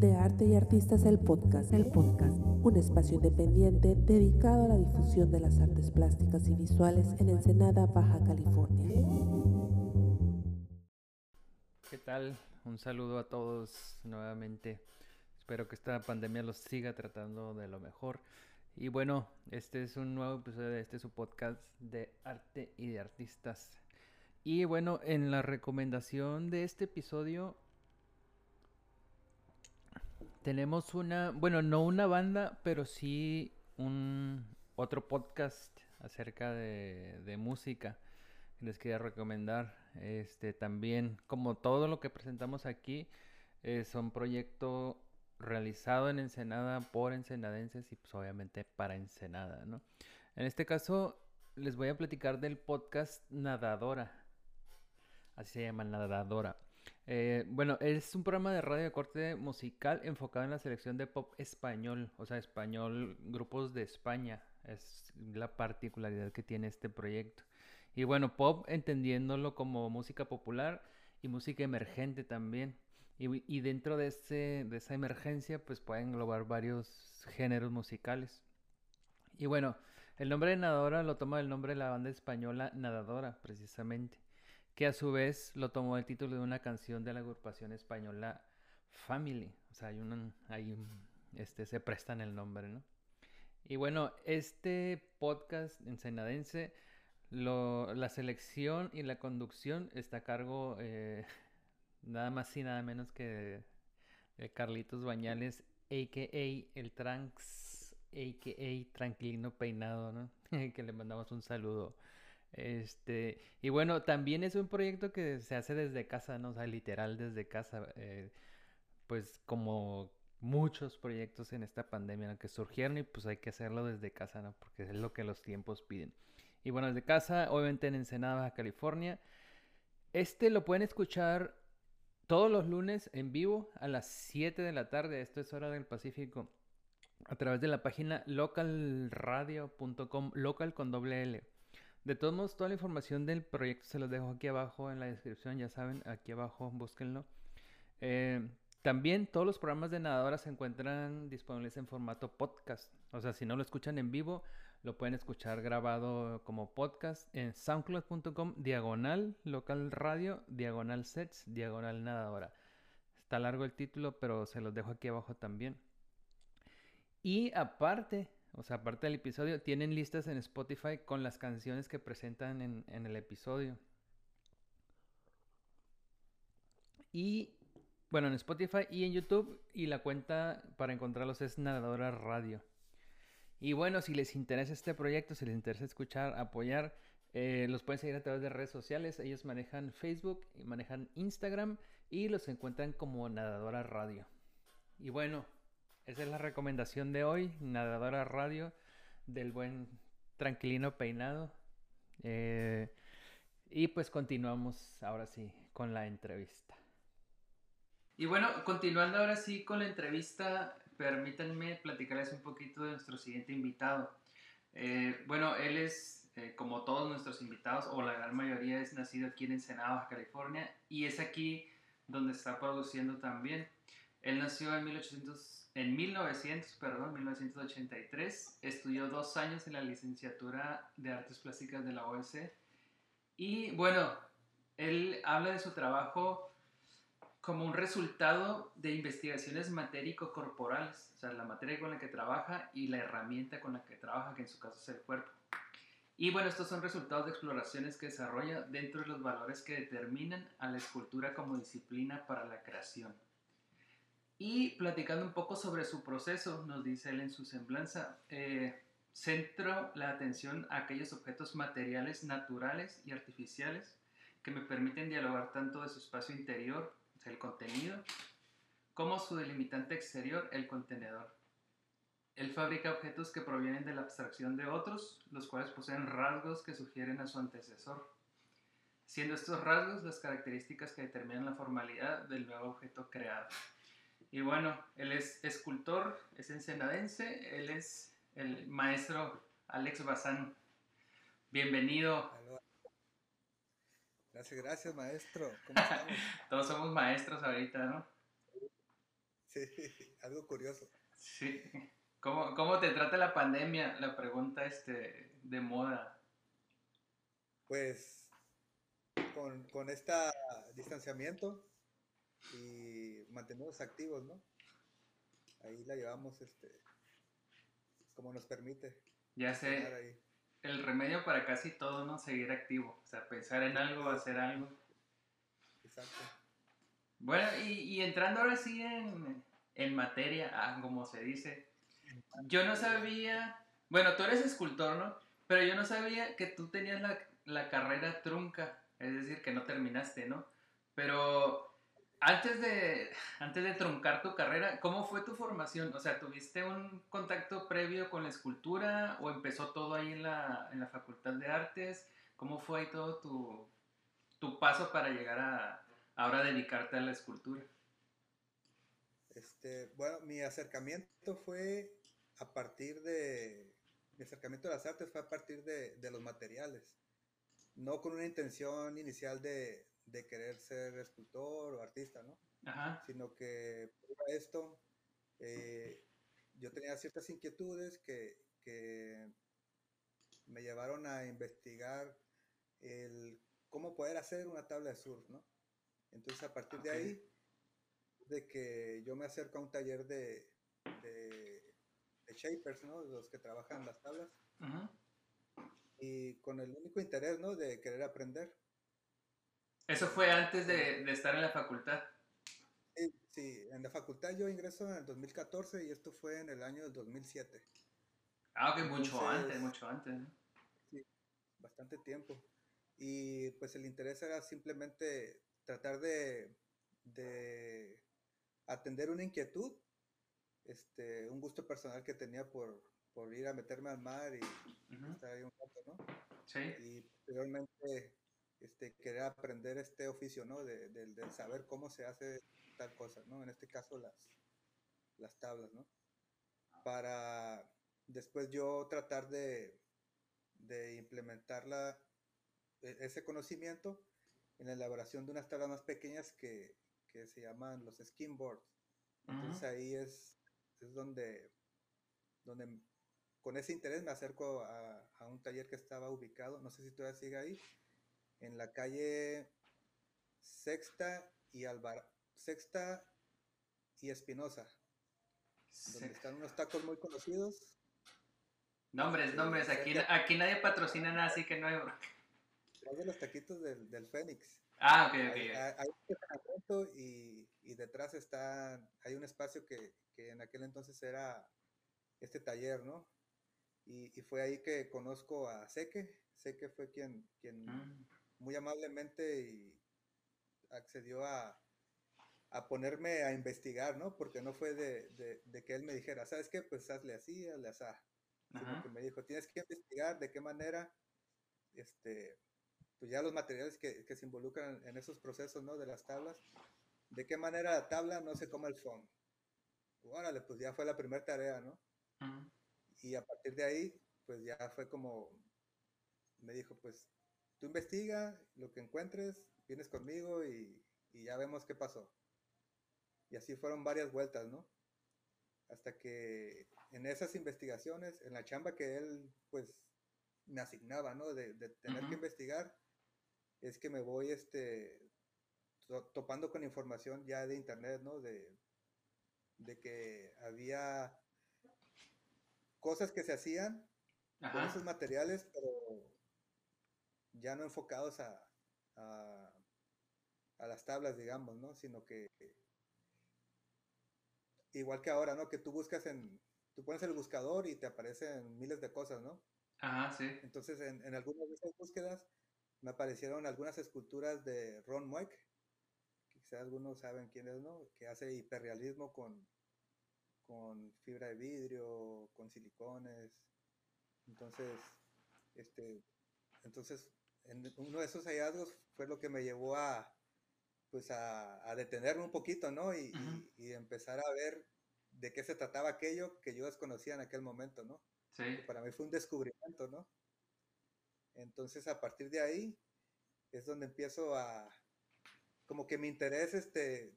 De Arte y Artistas el Podcast, el podcast, un espacio independiente dedicado a la difusión de las artes plásticas y visuales en Ensenada, Baja California. ¿Qué tal? Un saludo a todos nuevamente. Espero que esta pandemia los siga tratando de lo mejor. Y bueno, este es un nuevo episodio de este su podcast de arte y de artistas. Y bueno, en la recomendación de este episodio tenemos una, bueno, no una banda, pero sí un otro podcast acerca de, de música que les quería recomendar. Este también, como todo lo que presentamos aquí, es un proyecto realizado en Ensenada por ensenadenses y pues obviamente para Ensenada, ¿no? En este caso les voy a platicar del podcast Nadadora. Así se llama Nadadora. Eh, bueno, es un programa de radio de corte musical enfocado en la selección de pop español, o sea, español, grupos de España. Es la particularidad que tiene este proyecto. Y bueno, pop entendiéndolo como música popular y música emergente también. Y, dentro de, ese, de esa emergencia, pues pueden englobar varios géneros musicales. Y bueno, el nombre de Nadadora lo toma del nombre de la banda española Nadadora, precisamente que a su vez lo tomó el título de una canción de la agrupación española Family. O sea, hay un, hay este, se prestan el nombre, ¿no? Y bueno, este podcast ensenadense, lo, la selección y la conducción está a cargo eh, nada más y nada menos que de Carlitos Bañales, a.k.a. el Tranks, a.k.a. Tranquilino Peinado, ¿no? que le mandamos un saludo. Este, y bueno, también es un proyecto que se hace desde casa, ¿no? O sea, literal desde casa. Eh, pues como muchos proyectos en esta pandemia que surgieron y pues hay que hacerlo desde casa, ¿no? Porque es lo que los tiempos piden. Y bueno, desde casa, obviamente en Ensenada, California. Este lo pueden escuchar todos los lunes en vivo a las 7 de la tarde, esto es hora del Pacífico, a través de la página localradio.com, local con doble L. De todos modos, toda la información del proyecto se los dejo aquí abajo en la descripción, ya saben, aquí abajo, búsquenlo. Eh, también todos los programas de nadadora se encuentran disponibles en formato podcast. O sea, si no lo escuchan en vivo, lo pueden escuchar grabado como podcast en soundcloud.com, diagonal local radio, diagonal sets, diagonal nadadora. Está largo el título, pero se los dejo aquí abajo también. Y aparte, o sea, aparte del episodio, tienen listas en Spotify con las canciones que presentan en, el episodio. Y bueno, en Spotify y en YouTube. Y la cuenta para encontrarlos es Nadadora Radio. Y bueno, si les interesa este proyecto, si les interesa escuchar, apoyar, eh, los pueden seguir a través de redes sociales. Ellos manejan Facebook, manejan Instagram y los encuentran como Nadadora Radio. Y bueno, esa es la recomendación de hoy, Nadadora Radio, del buen Tranquilino Peinado. Eh, y pues continuamos ahora sí con la entrevista. Y bueno, continuando ahora sí con la entrevista, permítanme platicarles un poquito de nuestro siguiente invitado. Eh, bueno, él es, eh, como todos nuestros invitados, o la gran mayoría, es nacido aquí en Ensenada, California, y es aquí donde está produciendo también. Él nació en 1800 en 1900, perdón, 1983, estudió dos años en la licenciatura de Artes Plásticas de la OEC. Y bueno, él habla de su trabajo como un resultado de investigaciones matérico-corporales, o sea, la materia con la que trabaja y la herramienta con la que trabaja, que en su caso es el cuerpo. Y bueno, estos son resultados de exploraciones que desarrolla dentro de los valores que determinan a la escultura como disciplina para la creación. Y platicando un poco sobre su proceso, nos dice él en su semblanza, eh, centro la atención a aquellos objetos materiales naturales y artificiales que me permiten dialogar tanto de su espacio interior, el contenido, como su delimitante exterior, el contenedor. Él fabrica objetos que provienen de la abstracción de otros, los cuales poseen rasgos que sugieren a su antecesor, siendo estos rasgos las características que determinan la formalidad del nuevo objeto creado. Y bueno, él es escultor, es ensenadense, él es el maestro Alex Bazán. Bienvenido. Gracias, gracias, maestro. ¿Cómo estamos? Todos somos maestros ahorita, ¿no? Sí, algo curioso. Sí. ¿Cómo, ¿Cómo, te trata la pandemia? La pregunta este, de moda. Pues con, con este distanciamiento y mantenernos activos, ¿no? Ahí la llevamos este, como nos permite. Ya sé. El remedio para casi todo, ¿no? Seguir activo. O sea, pensar en algo, hacer algo. Exacto. Bueno, y, y entrando ahora sí en, en materia, ah, como se dice, yo no sabía, bueno, tú eres escultor, ¿no? Pero yo no sabía que tú tenías la, la carrera trunca, es decir, que no terminaste, ¿no? Pero antes de, antes de truncar tu carrera, ¿cómo fue tu formación? O sea, ¿tuviste un contacto previo con la escultura o empezó todo ahí en la, en la Facultad de Artes? ¿Cómo fue ahí todo tu, tu paso para llegar a ahora dedicarte a la escultura? Este, bueno, mi acercamiento fue a partir de, mi acercamiento a las artes fue a partir de, de los materiales, no con una intención inicial de, de querer ser escultor o artista, ¿no? Ajá. Sino que por esto eh, yo tenía ciertas inquietudes que, que, me llevaron a investigar el cómo poder hacer una tabla de surf, ¿no? Entonces a partir de ahí, de que yo me acerco a un taller de, de, shapers, ¿no? Los que trabajan las tablas. Ajá. Y con el único interés, ¿no? De querer aprender. Eso fue antes de, de estar en la facultad. Sí, sí, en la facultad yo ingreso en el 2014 y esto fue en el año del 2007. Ah, ok, mucho antes, mucho antes. Sí, bastante tiempo. Y pues el interés era simplemente tratar de, de atender una inquietud, este, un gusto personal que tenía por, por ir a meterme al mar y estar ahí un rato, ¿no? Sí. Y posteriormente este, querer aprender este oficio, ¿no? De, de, saber cómo se hace tal cosa, ¿no? En este caso las, las tablas, ¿no? Para después yo tratar de, de implementar e, ese conocimiento en la elaboración de unas tablas más pequeñas que, que se llaman los skin boards. Entonces ahí es, es donde, donde con ese interés me acerco a, a, un taller que estaba ubicado, no sé si todavía sigue ahí, en la calle Sexta y Alvar Sexta y Espinosa, donde están unos tacos muy conocidos. Nombres, nombres, aquí, aquí nadie patrocina nada, así que no hay... de los taquitos del, del Fénix. Ah, ok, ok. Hay, y, y, detrás está, hay un espacio que, que, en aquel entonces era este taller, ¿no? Y, y, fue ahí que conozco a Seque. Seque fue quien, quien mm muy amablemente y accedió a, a, ponerme a investigar, ¿no? Porque no fue de, de, que él me dijera, ¿sabes qué? Pues hazle así, hazle así. Sino que me dijo, tienes que investigar de qué manera, este, pues ya los materiales que, que, se involucran en esos procesos, ¿no? De las tablas, de qué manera la tabla no se come el fondo. Órale, pues ya fue la primera tarea, ¿no? Y a partir de ahí, pues ya fue como, me dijo, pues tú investiga lo que encuentres, vienes conmigo y, ya vemos qué pasó. Y así fueron varias vueltas, ¿no? Hasta que en esas investigaciones, en la chamba que él, pues, me asignaba, ¿no? De, tener que investigar, es que me voy, este, topando con información ya de internet, ¿no? De, de que había cosas que se hacían con esos materiales, pero ya no enfocados a, a, las tablas, digamos, ¿no? Sino que igual que ahora, ¿no? Que tú buscas en, tú pones el buscador y te aparecen miles de cosas, ¿no? Ajá, sí. Entonces, en, en algunas de esas búsquedas me aparecieron algunas esculturas de Ron Mueck, quizás algunos saben quién es, ¿no? Que hace hiperrealismo con, con fibra de vidrio, con silicones. Entonces, este, entonces uno de esos hallazgos fue lo que me llevó a, pues a, detenerme un poquito, ¿no? Y, empezar a ver de qué se trataba aquello que yo desconocía en aquel momento, ¿no? Sí. para mí fue un descubrimiento, ¿no? Entonces, a partir de ahí es donde empiezo a, como que mi interés este,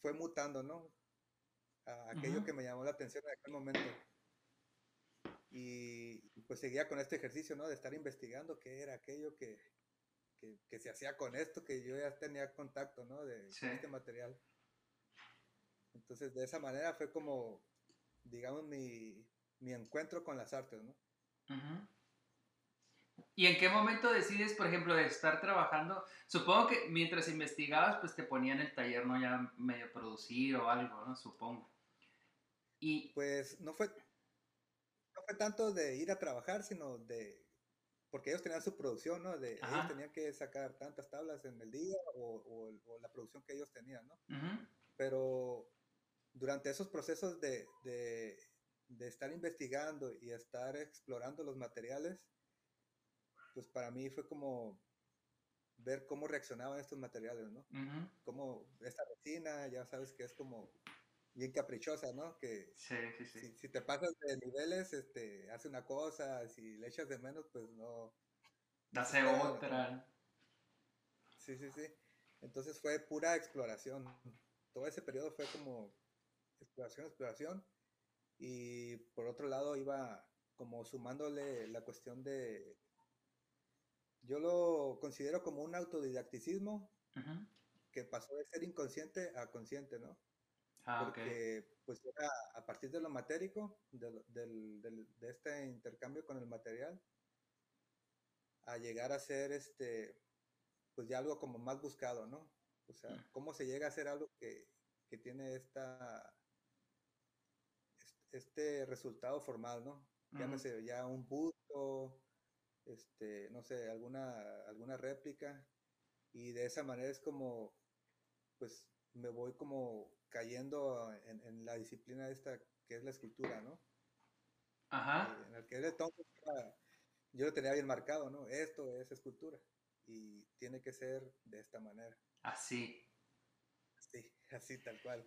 fue mutando, ¿no? a aquello que me llamó la atención en aquel momento. Y pues seguía con este ejercicio, ¿no? De estar investigando qué era aquello que, que, se hacía con esto, que yo ya tenía contacto, ¿no? De este material. Entonces, de esa manera fue como, digamos, mi, mi encuentro con las artes, ¿no? ¿Y en qué momento decides, por ejemplo, de estar trabajando? Supongo que mientras investigabas, pues te ponían el taller, ¿no? Ya medio producir o algo, ¿no? Supongo. Y... Pues no fue, no fue tanto de ir a trabajar, sino de... Porque ellos tenían su producción, ¿no? De, ellos tenían que sacar tantas tablas en el día o, la producción que ellos tenían, ¿no? Pero durante esos procesos de, de estar investigando y estar explorando los materiales, pues para mí fue como ver cómo reaccionaban estos materiales, ¿no? Como esta resina, ya sabes que es como bien caprichosa, ¿no? Que sí, sí, sí. Si, te pasas de niveles, este, hace una cosa, si le echas de menos, pues no. Hace otra. Sí, sí, sí. Entonces fue pura exploración. Todo ese periodo fue como exploración, exploración. Y por otro lado iba como sumándole la cuestión de yo lo considero como un autodidacticismo que pasó de ser inconsciente a consciente, ¿no? Ah, Porque pues era a partir de lo matérico, de, de, este intercambio con el material, a llegar a ser este, pues ya algo como más buscado, ¿no? O sea, mm. cómo se llega a hacer algo que, que tiene esta, este resultado formal, ¿no? Llámese ya un busto, este, no sé, alguna, alguna réplica, y de esa manera es como, pues me voy como cayendo en, la disciplina esta que es la escultura, ¿no? Ajá. Eh, en el que yo lo tenía bien marcado, ¿no? Esto es escultura y tiene que ser de esta manera. Así. Sí, así tal cual.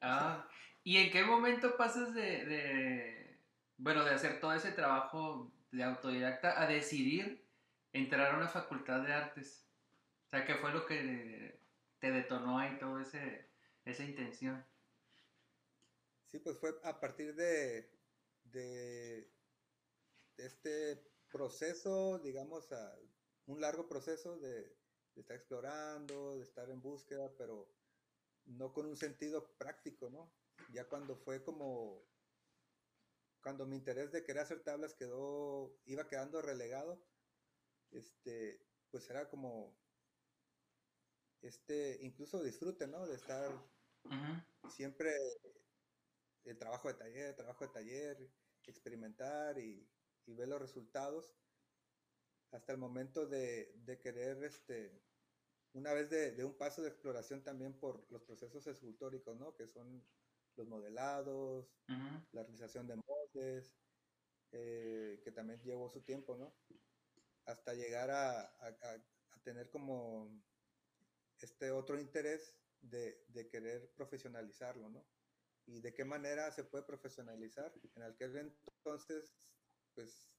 Ah, ¿y en qué momento pasas de, de, bueno, de hacer todo ese trabajo de autodidacta a decidir entrar a una facultad de artes? O sea, ¿qué fue lo que te detonó ahí todo ese, esa intención? Sí, pues fue a partir de, de, este proceso, digamos, un largo proceso de, de, estar explorando, de estar en búsqueda, pero no con un sentido práctico, ¿no? Ya cuando fue como cuando mi interés de querer hacer tablas quedó, iba quedando relegado, este, pues era como, este, incluso disfrute, ¿no? De estar siempre el trabajo de taller, trabajo de taller, experimentar y, ver los resultados, hasta el momento de, querer, este, una vez de, de, un paso de exploración también por los procesos escultóricos, ¿no? Que son los modelados, la realización de moldes, eh, que también llevó su tiempo, ¿no? Hasta llegar a, tener como este otro interés de, querer profesionalizarlo, ¿no? Y de qué manera se puede profesionalizar. En aquel entonces, pues,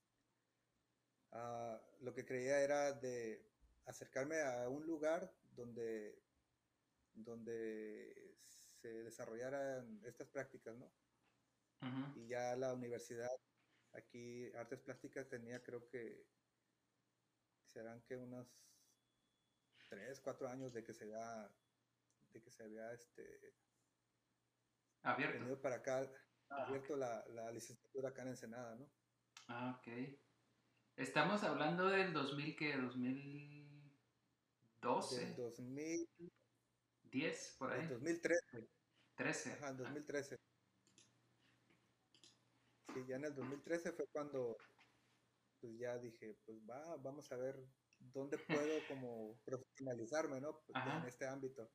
ah, lo que creía era de acercarme a un lugar donde, donde se desarrollaran estas prácticas, ¿no? Y ya la universidad, aquí Artes Plásticas tenía creo que serán que unos tres, cuatro años de que se había, de que se había este abierto venido para acá, ah, abierto la, la, licenciatura acá en Ensenada, ¿no? Ah, ok. Estamos hablando del 2000, ¿qué? 2012. Del 2000, 10, por ahí. En 2013. 13. Ajá, en 2013. Sí, ya en el 2013 fue cuando pues ya dije, pues va, vamos a ver dónde puedo como profesionalizarme, ¿no? Pues, en este ámbito.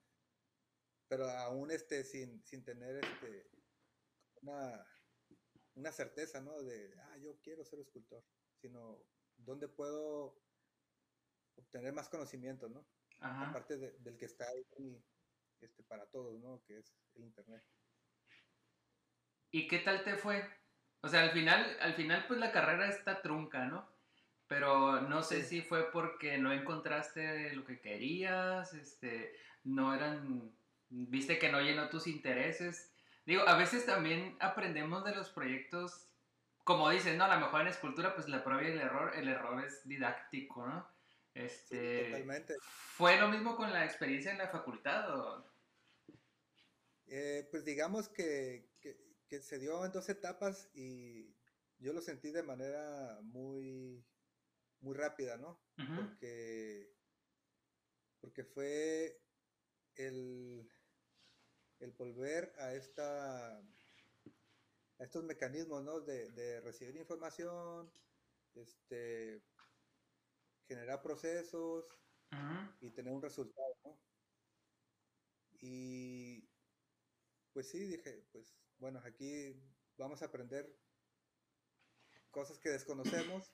Pero aún este, sin, sin tener este, una, una certeza, ¿no? De, ah, yo quiero ser escultor, sino dónde puedo obtener más conocimiento, ¿no? Aparte del que está ahí este, para todos, ¿no? Que es el Internet. ¿Y qué tal te fue? O sea, al final, al final pues la carrera está trunca, ¿no? Pero no sé si fue porque no encontraste lo que querías, este, no eran, viste que no llenó tus intereses. Digo, a veces también aprendemos de los proyectos, como dicen, ¿no? A lo mejor en escultura, pues la prueba y el error, el error es didáctico, ¿no? Este, Totalmente. ¿Fue lo mismo con la experiencia en la facultad o...? Eh, pues digamos que, que- que se dio en dos etapas y yo lo sentí de manera muy, muy rápida, ¿no? Porque, porque fue el, el volver a esta a estos mecanismos, ¿no? De, de recibir información, este, generar procesos, y tener un resultado, ¿no? Y pues sí, dije, pues bueno, aquí vamos a aprender cosas que desconocemos,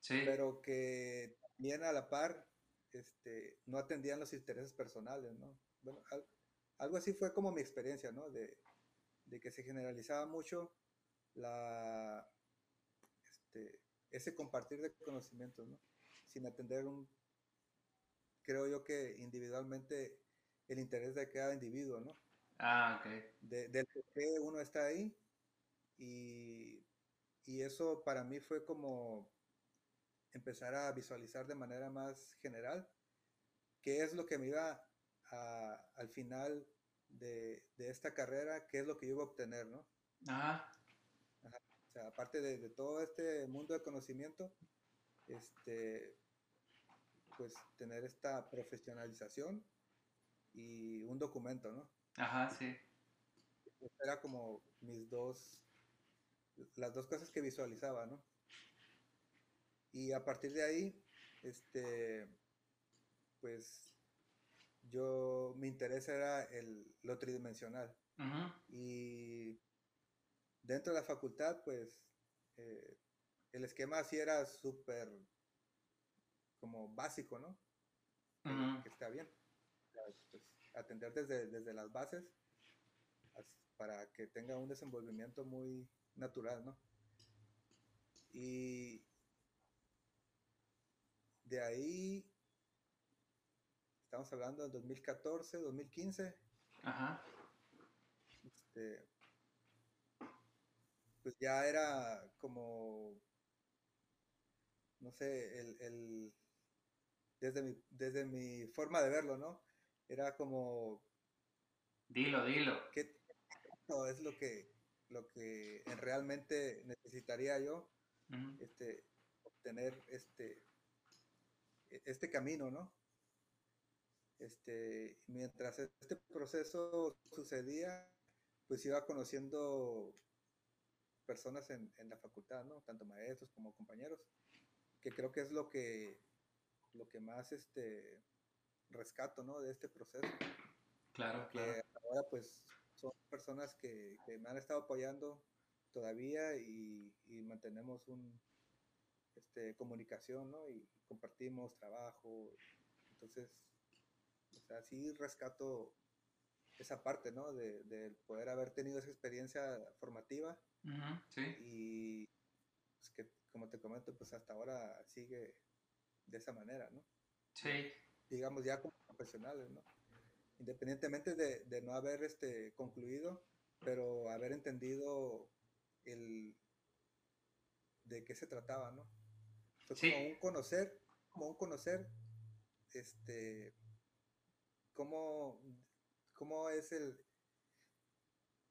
Sí, pero que también a la par este, no atendían los intereses personales, ¿no? Bueno, al- algo así fue como mi experiencia, ¿no? De, de que se generalizaba mucho la, este, ese compartir de conocimientos, ¿no? Sin atender un, creo yo que individualmente el interés de cada individuo, ¿no? ah, ok. De, del por qué uno está ahí. Y, y eso para mí fue como empezar a visualizar de manera más general qué es lo que me iba a, al final de, de esta carrera, qué es lo que yo iba a obtener, ¿no? Ajá, O sea, aparte de, de todo este mundo de conocimiento, este, pues tener esta profesionalización y un documento, ¿no? ajá, sí. Era como mis dos, las dos cosas que visualizaba, ¿no? Y a partir de ahí, este, pues yo, mi interés era el, lo tridimensional. Y dentro de la facultad, pues, eh, el esquema así era súper como básico, ¿no? Que- ujú. Que está bien. Pues, atender desde, desde las bases as- para que tenga un desenvolvimiento muy natural, ¿no? Y de ahí, estamos hablando del 2014, 2015, Ajá, este, pues ya era como, no sé, el, el- desde mi, desde mi forma de verlo, ¿no? Era como, dilo, dilo. ¿qué no, es lo que, lo que realmente necesitaría yo, este, obtener este, este camino, ¿no? Este, mientras este proceso sucedía, pues iba conociendo personas en, en la facultad, ¿no? Tanto maestros como compañeros, que creo que es lo que, lo que más este, rescato, ¿no? De este proceso, Claro, que claro. ahora pues son personas que, que me han estado apoyando todavía y, y mantenemos un, este, comunicación, ¿no? Y compartimos trabajo, entonces, o sea, sí rescato esa parte, ¿no? De, poder haber tenido esa experiencia formativa sí, y pues, que, como te comento, pues hasta ahora sigue de esa manera, ¿no? sí, Digamos ya como profesionales, ¿no? Independientemente de, de no haber este, concluido, pero haber entendido el de qué se trataba, ¿no? Fue Sí. como un conocer, como un conocer, este, cómo, cómo es el,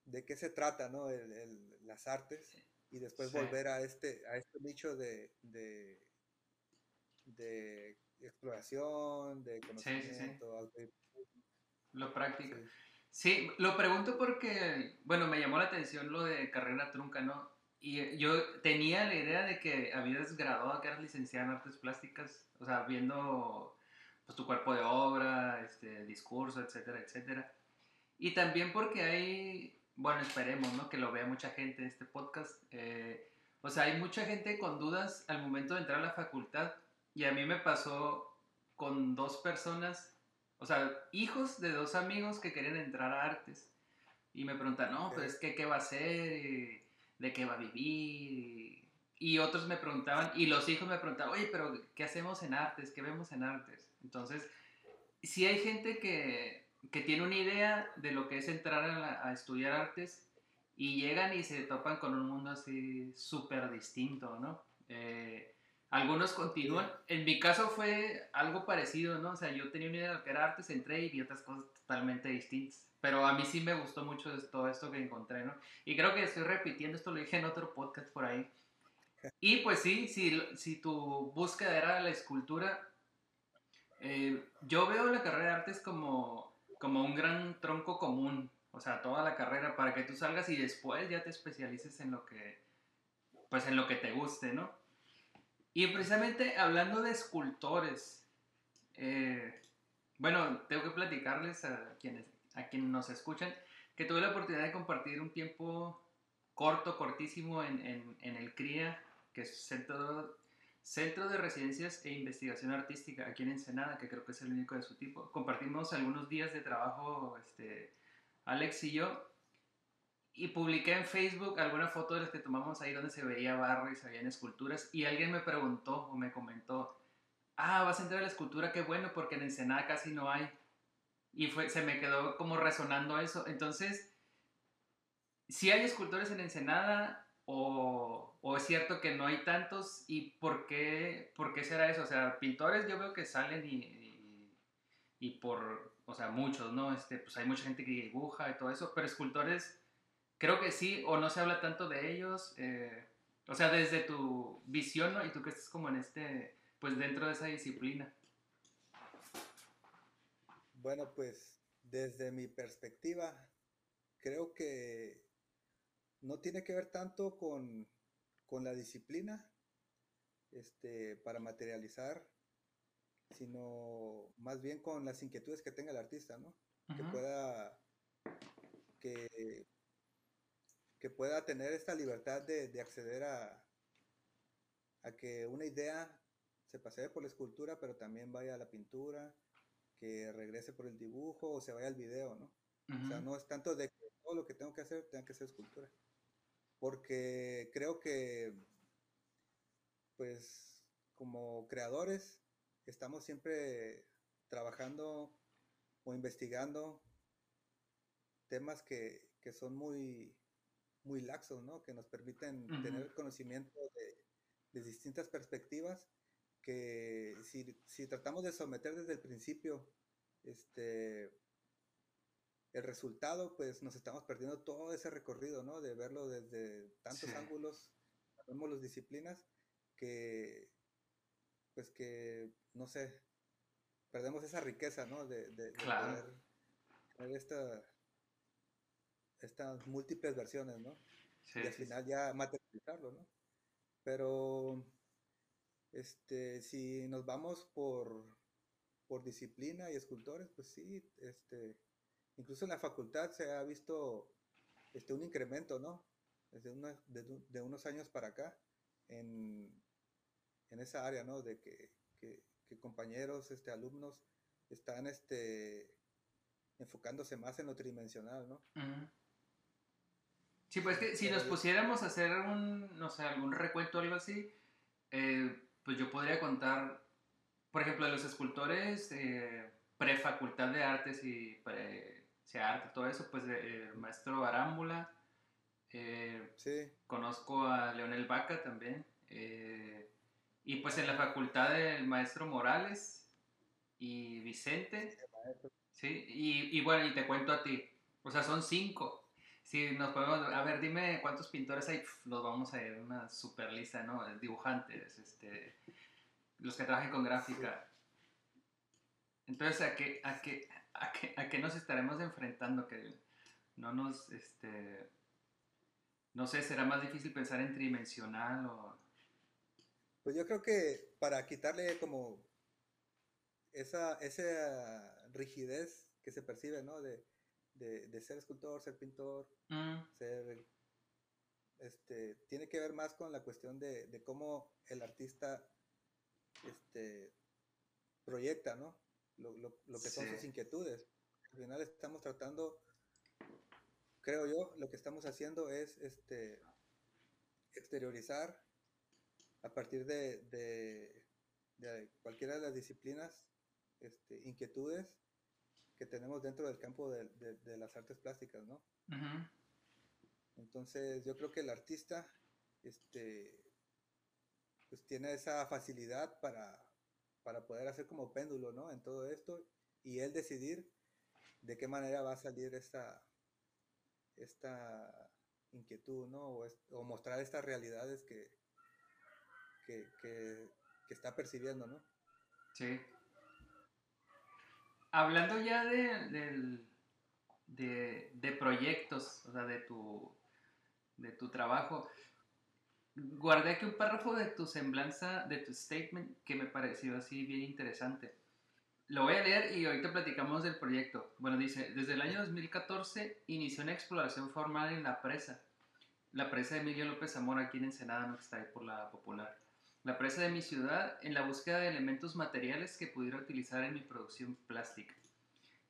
de qué se trata, ¿no? El- el- las artes Sí. y después Sí. volver a este, a este nicho de, de, de exploración, de conocimiento, lo práctico. sí. Sí, lo pregunto porque, bueno, me llamó la atención lo de carrera trunca, ¿no? Y eh, yo tenía la idea de que habías graduado, que eras licenciada en artes plásticas, o sea, viendo pues tu cuerpo de obra, este, discurso, etcétera, etcétera. Y también porque hay, bueno, esperemos, ¿no? Que lo vea mucha gente en este podcast. eh, o sea, hay mucha gente con dudas al momento de entrar a la facultad y a mí me pasó con dos personas o sea, hijos de dos amigos que querían entrar a artes. Y me preguntan, no, pues, ¿qué, qué va a? ¿Y ¿De qué va a vivir? Y otros me preguntaban, y los hijos me preguntaban, oye, pero ¿qué hacemos en artes? ¿Qué vemos en artes? Entonces, sí hay gente que que tiene una idea de lo que es entrar a, estudiar artes y llegan y se topan con un mundo así súper distinto, ¿no? Eh, algunos continúan. En mi caso fue algo parecido, ¿no? O sea, yo tenía una idea de lo que era artes, entré y vi otras cosas totalmente distintas. Pero a mí sí me gustó mucho todo esto que encontré, ¿no? Y creo que estoy repitiendo esto, lo dije en otro podcast por ahí. Y pues sí, si, si tu búsqueda era la escultura, eh, yo veo la carrera de artes como, como un gran tronco común, o sea, toda la carrera para que tú salgas y después ya te especialices en lo que, pues en lo que te guste, ¿no? Y precisamente hablando de escultores, eh, bueno, tengo que platicarles a quienes, a quienes nos escuchan que tuve la oportunidad de compartir un tiempo corto, cortísimo en, en, el CRIA, que es Centro Centro de Residencias e Investigación Artística aquí en Ensenada, que creo que es el único de su tipo. Compartimos algunos días de trabajo, este, Alex y yo, y publiqué en Facebook alguna foto de las que tomamos ahí donde se veía barro y se veían esculturas, y alguien me preguntó o me comentó, ah, vas a entrar a la escultura, qué bueno, porque en Ensenada casi no hay. Y fue, se me quedó como resonando eso. Entonces, si hay escultores en Ensenada, o, es cierto que no hay tantos y por qué, por qué será eso? O sea, pintores yo veo que salen y, y, por, o sea, muchos, ¿no? Este, pues hay mucha gente que dibuja y todo eso, pero escultores creo que sí, o no se habla tanto de ellos, eh, o sea, desde tu visión, ¿no? Y tú que estás como en este, pues dentro de esa disciplina. Bueno, pues desde mi perspectiva, creo que no tiene que ver tanto con, la disciplina este, para materializar, sino más bien con las inquietudes que tenga el artista, ¿no? Que pueda que, pueda tener esta libertad de, acceder a, a que una idea se pase por la escultura, pero también vaya a la pintura, que regrese por el dibujo o se vaya al video, ¿no? O sea, no es tanto de que todo lo que tengo que hacer tenga que ser escultura porque creo que, pues, como creadores, estamos siempre trabajando o investigando temas que, son muy, muy laxos, ¿no? Que nos permiten tener conocimiento de, distintas perspectivas que si, si, tratamos de someter desde el principio este, el resultado, pues nos estamos perdiendo todo ese recorrido, ¿no? De verlo desde tantos ángulos, vemos las disciplinas, que, pues que, no sé, perdemos esa riqueza, ¿no? De, de, poder ver esta, estas múltiples versiones, ¿no? y al final ya materializarlo, ¿no? Pero, este, si nos vamos por, por disciplina y escultores, pues sí, este, incluso en la facultad se ha visto este, un incremento, ¿no? Desde de, unos años para acá en, esa área, ¿no? De que, compañeros, este, alumnos están este, enfocándose más en lo tridimensional, ¿no? Sí, pues que si nos pusiéramos a hacer un, no sé, algún recuento o algo así, eh, pues yo podría contar, por ejemplo, de los escultores eh, pre-facultad de artes y pre sea arte, todo eso, pues el maestro Arámbula. Eh, sí. Conozco a Leonel Vaca también. Eh, y pues en la facultad del maestro Morales y Vicente. Sí, y, y, bueno, y te cuento a ti. O sea, son cinco. Si nos podemos, a ver, dime cuántos pintores hay, los vamos a ir una super lista, ¿no? Dibujantes, este, los que trabajan con gráfica. Entonces, ¿a qué, a qué, a qué, nos estaremos enfrentando, que no nos, este, no sé, será más difícil pensar en tridimensional o... Pues yo creo que para quitarle como esa, esa rigidez que se percibe, ¿no? De, ser escultor, ser pintor, mm. ser... Este, tiene que ver más con la cuestión de, de cómo el artista este, proyecta, ¿no? lo, lo, que son sus inquietudes. Al final estamos tratando, creo yo, lo que estamos haciendo es este, exteriorizar a partir de, de, cualquiera de las disciplinas este, inquietudes que tenemos dentro del campo de, de, las artes plásticas, ¿no? Entonces, yo creo que el artista, este, pues tiene esa facilidad para, para poder hacer como péndulo, ¿no? En todo esto y él decidir de qué manera va a salir esta, esta inquietud, ¿no? O, mostrar estas realidades que, que, que, está percibiendo, ¿no? Sí. Hablando ya de, de, proyectos, o sea, de tu, de tu trabajo, guardé aquí un párrafo de tu semblanza, de tu statement, que me pareció así bien interesante. Lo voy a leer y ahorita platicamos del proyecto. Bueno, dice, desde el año 2014 inició una exploración formal en la presa. La presa de Emilio López Zamora, aquí en Ensenada, no está ahí por la popular. La presa de mi ciudad, en la búsqueda de elementos materiales que pudiera utilizar en mi producción plástica.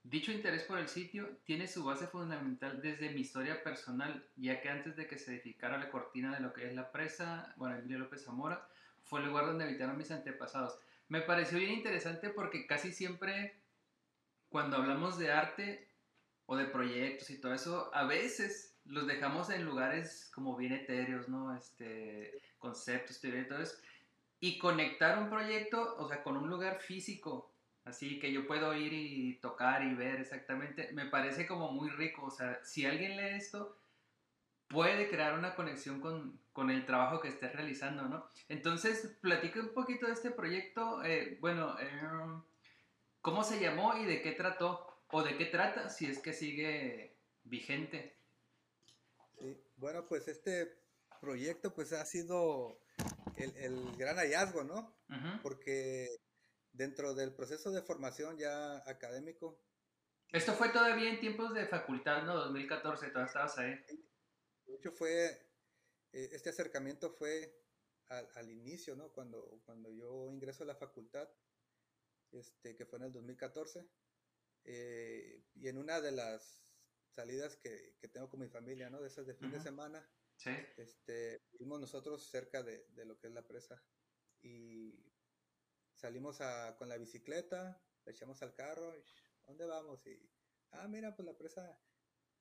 Dicho interés por el sitio tiene su base fundamental desde mi historia personal, ya que antes de que se edificara la cortina de lo que es la presa, bueno, Emilio López Zamora, fue el lugar donde habitaron mis antepasados. Me pareció bien interesante porque casi siempre cuando hablamos de arte o de proyectos y todo eso, a veces los dejamos en lugares como bien etéreos, ¿no? Este, conceptos, teoría y todo eso. Y conectar un proyecto, o sea, con un lugar físico, así que yo puedo ir y tocar y ver exactamente, me parece como muy rico. O sea, si alguien lee esto, puede crear una conexión con, con, el trabajo que estés realizando, ¿no? Entonces, platica un poquito de este proyecto. Eh, bueno, eh, ¿cómo se llamó y de qué trató? ¿O de qué trata si es que sigue vigente? Sí, bueno, pues este proyecto pues ha sido el, el gran hallazgo, ¿no? Porque dentro del proceso de formación ya académico. Esto fue todavía en tiempos de facultad, ¿no? 2014, todavía estabas ahí. De hecho, fue, eh, este acercamiento fue al, inicio, ¿no? Cuando, cuando yo ingreso a la facultad, este, que fue en el 2014, eh, y en una de las salidas que, que, tengo con mi familia, ¿no? De esas de fin de semana, ¿Sí? este, vimos nosotros cerca de, de, lo que es la presa, y salimos a, con la bicicleta, le echamos al carro, y, ¿dónde vamos? Y, ah, mira, pues la presa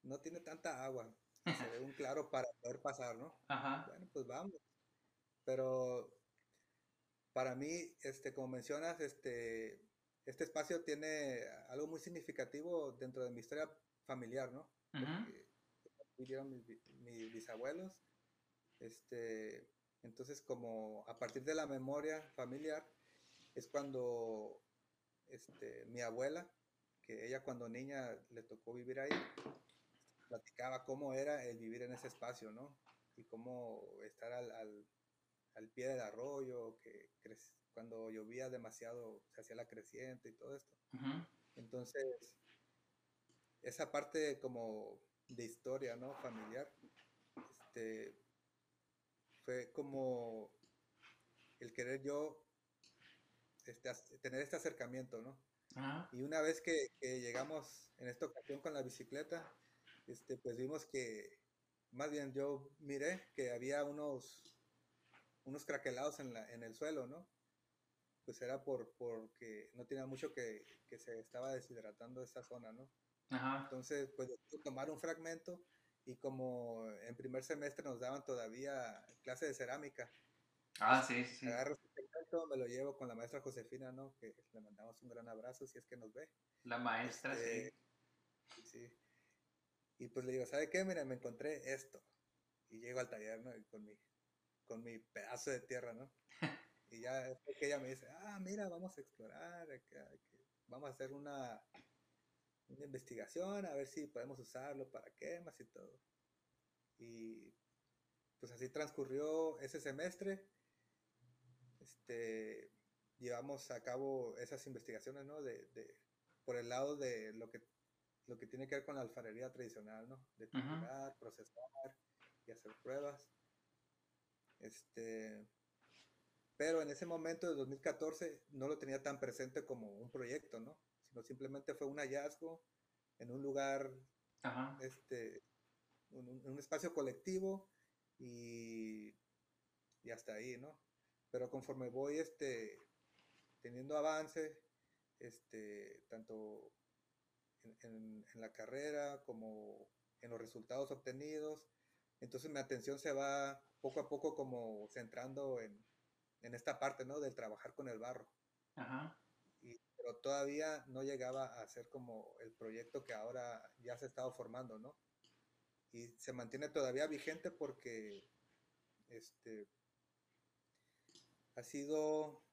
no tiene tanta agua, se ve un claro para poder pasar, ¿no? Ajá. Bueno, pues vamos. Pero para mí, este, como mencionas, este, este espacio tiene algo muy significativo dentro de mi historia familiar, ¿no? Vivieron mis, mis, bisabuelos. Este, entonces, como a partir de la memoria familiar, es cuando este, mi abuela, que ella cuando niña le tocó vivir ahí, platicaba cómo era el vivir en ese espacio, ¿no? Y cómo estar al, al, pie del arroyo, que cuando llovía demasiado se hacía la creciente y todo esto. Entonces, esa parte como de historia, ¿no? Familiar, este, fue como el querer yo este, tener este acercamiento, ¿no? Y una vez que, que, llegamos en esta ocasión con la bicicleta, este, pues vimos que, más bien yo miré que había unos, unos craquelados en, la, en el suelo, ¿no? Pues era por, porque no tenía mucho que, que se estaba deshidratando esa zona, ¿no? Entonces, pues tomar un fragmento y como en primer semestre nos daban todavía clase de cerámica. Ah, sí, sí. Agarro ese fragmento, me lo llevo con la maestra Josefina, ¿no? Que le mandamos un gran abrazo si es que nos ve. La maestra, sí. Este, sí. Y pues le digo, ¿sabe qué? Mira, me encontré esto. Y llego al taller, ¿no? con mi, con mi pedazo de tierra, ¿no? y ya es que ella me dice, ah, mira, vamos a explorar, vamos a hacer una, una investigación, a ver si podemos usarlo para quemas y todo. Y pues así transcurrió ese semestre. Este, llevamos a cabo esas investigaciones, ¿no? De, de, por el lado de lo que lo que tiene que ver con la alfarería tradicional, ¿no? De triturar, procesar y hacer pruebas. Este, pero en ese momento de 2014 no lo tenía tan presente como un proyecto, ¿no? Sino simplemente fue un hallazgo en un lugar, este, un, un, espacio colectivo y, y hasta ahí, ¿no? Pero conforme voy, este, teniendo avance, este, tanto en, la carrera, como en los resultados obtenidos. Entonces mi atención se va poco a poco como centrando en, en esta parte, ¿no? Del trabajar con el barro. Ajá. Pero todavía no llegaba a ser como el proyecto que ahora ya se ha estado formando, ¿no? Y se mantiene todavía vigente porque este, ha sido,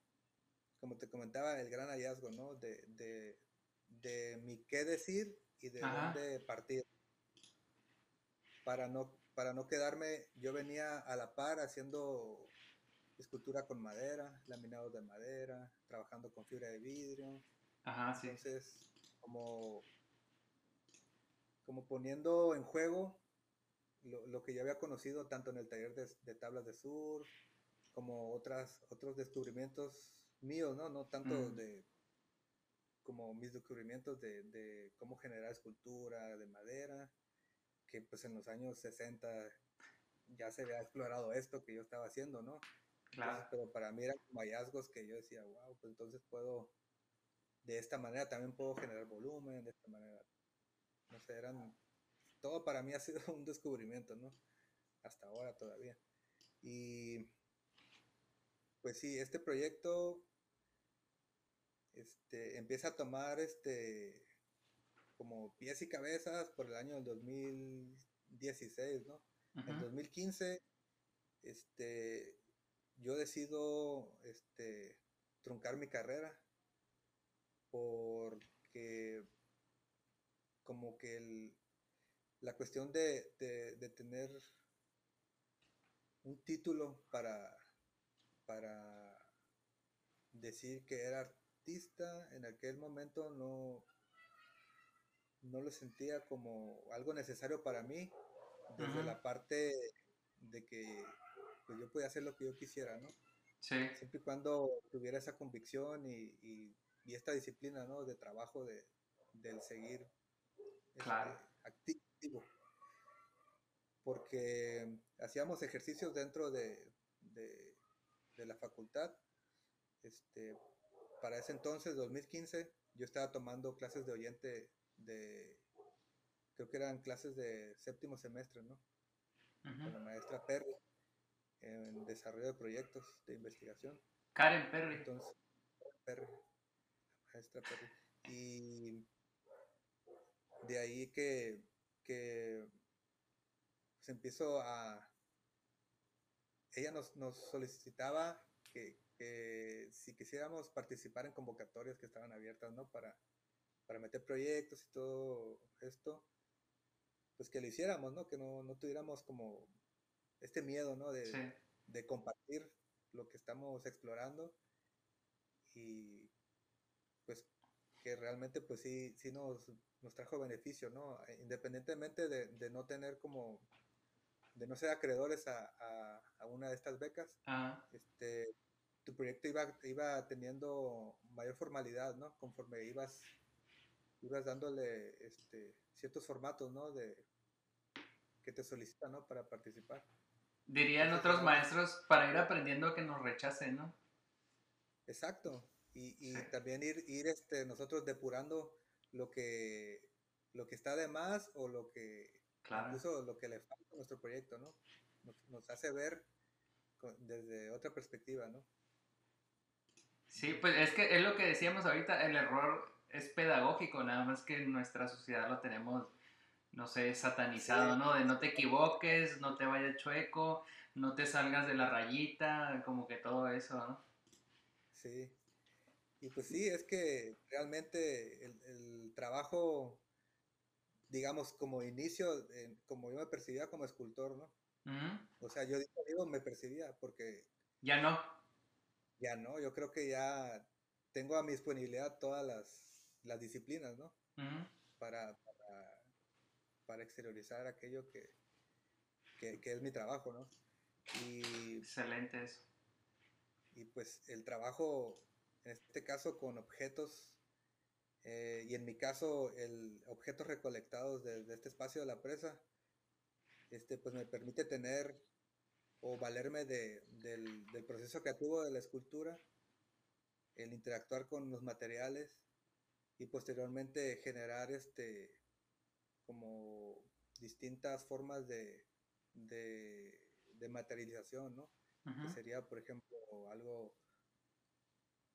como te comentaba, el gran hallazgo, ¿no? De, de, de mi qué decir y de dónde partir. Para no, para no quedarme, yo venía a la par haciendo escultura con madera, laminado de madera, trabajando con fibra de vidrio. Ajá, sí. Entonces, como, como poniendo en juego lo, que yo había conocido tanto en el taller de, tablas de sur, como otras, otros descubrimientos míos, ¿no? No tanto mm. de como mis descubrimientos de, de, cómo generar escultura de madera, que pues en los años 60 ya se había explorado esto que yo estaba haciendo, ¿no? Claro. pero para mí eran como hallazgos que yo decía, wow, pues entonces puedo, de esta manera también puedo generar volumen, de esta manera, no sé, eran, todo para mí ha sido un descubrimiento, ¿no? Hasta ahora todavía. Y pues sí, este proyecto este, empieza a tomar este, como pies y cabezas por el año 2016, ¿no? En 2015, este, yo decido este, truncar mi carrera porque como que la cuestión de, tener un título para, para decir que era artista en aquel momento no, no lo sentía como algo necesario para mí desde la parte de que pues yo podía hacer lo que yo quisiera, ¿no? Sí. Siempre y cuando tuviera esa convicción y, y, esta disciplina, ¿no? De trabajo, de, del seguir este, activo. Porque hacíamos ejercicios dentro de, de, de, la facultad. Este, para ese entonces, 2015, yo estaba tomando clases de oyente de, creo que eran clases de séptimo semestre, ¿no? Con la maestra Perry en desarrollo de proyectos de investigación. Karen Perry. Entonces, Perry, maestra Perry. Y de ahí que, que se empezó a... Ella nos, nos solicitaba que, que, si quisiéramos participar en convocatorias que estaban abiertas, ¿no? Para, para meter proyectos y todo esto, pues que lo hiciéramos, ¿no? Que no, no tuviéramos como este miedo, ¿no? De, de compartir lo que estamos explorando y pues que realmente pues sí, sí nos, nos trajo beneficio, ¿no? Independientemente de, de, no tener como, de no ser acreedores a, a, una de estas becas, este, tu proyecto iba, iba teniendo mayor formalidad, ¿no? Conforme ibas, ibas dándole este, ciertos formatos, ¿no? De, que te solicitan, ¿no? Para participar. Dirían otros maestros para ir aprendiendo a que nos rechacen, ¿no? Exacto. Y, y también ir, ir este, nosotros depurando lo que, lo que está de más o lo que, claro. incluso lo que le falta a nuestro proyecto, ¿no? Nos, nos hace ver desde otra perspectiva, ¿no? Sí, pues es que es lo que decíamos ahorita, el error es pedagógico, nada más que en nuestra sociedad lo tenemos no sé, satanizado, ¿no? De no te equivoques, no te vayas chueco, no te salgas de la rayita, como que todo eso, ¿no? Sí. Y pues sí, es que realmente el, trabajo, digamos, como inicio, como yo me percibía como escultor, ¿no? O sea, yo digo, me percibía porque... Ya no. Ya no, yo creo que ya tengo a mi disponibilidad todas las, disciplinas, ¿no? para, para exteriorizar aquello que, que, es mi trabajo, ¿no? Y, Excelente eso. Y pues el trabajo, en este caso con objetos, eh, y en mi caso el objetos recolectados desde de este espacio de la presa, este, pues me permite tener o valerme de, del, del, proceso creativo de la escultura, el interactuar con los materiales y posteriormente generar este como distintas formas de, de, materialización, ¿no? Que sería, por ejemplo, algo,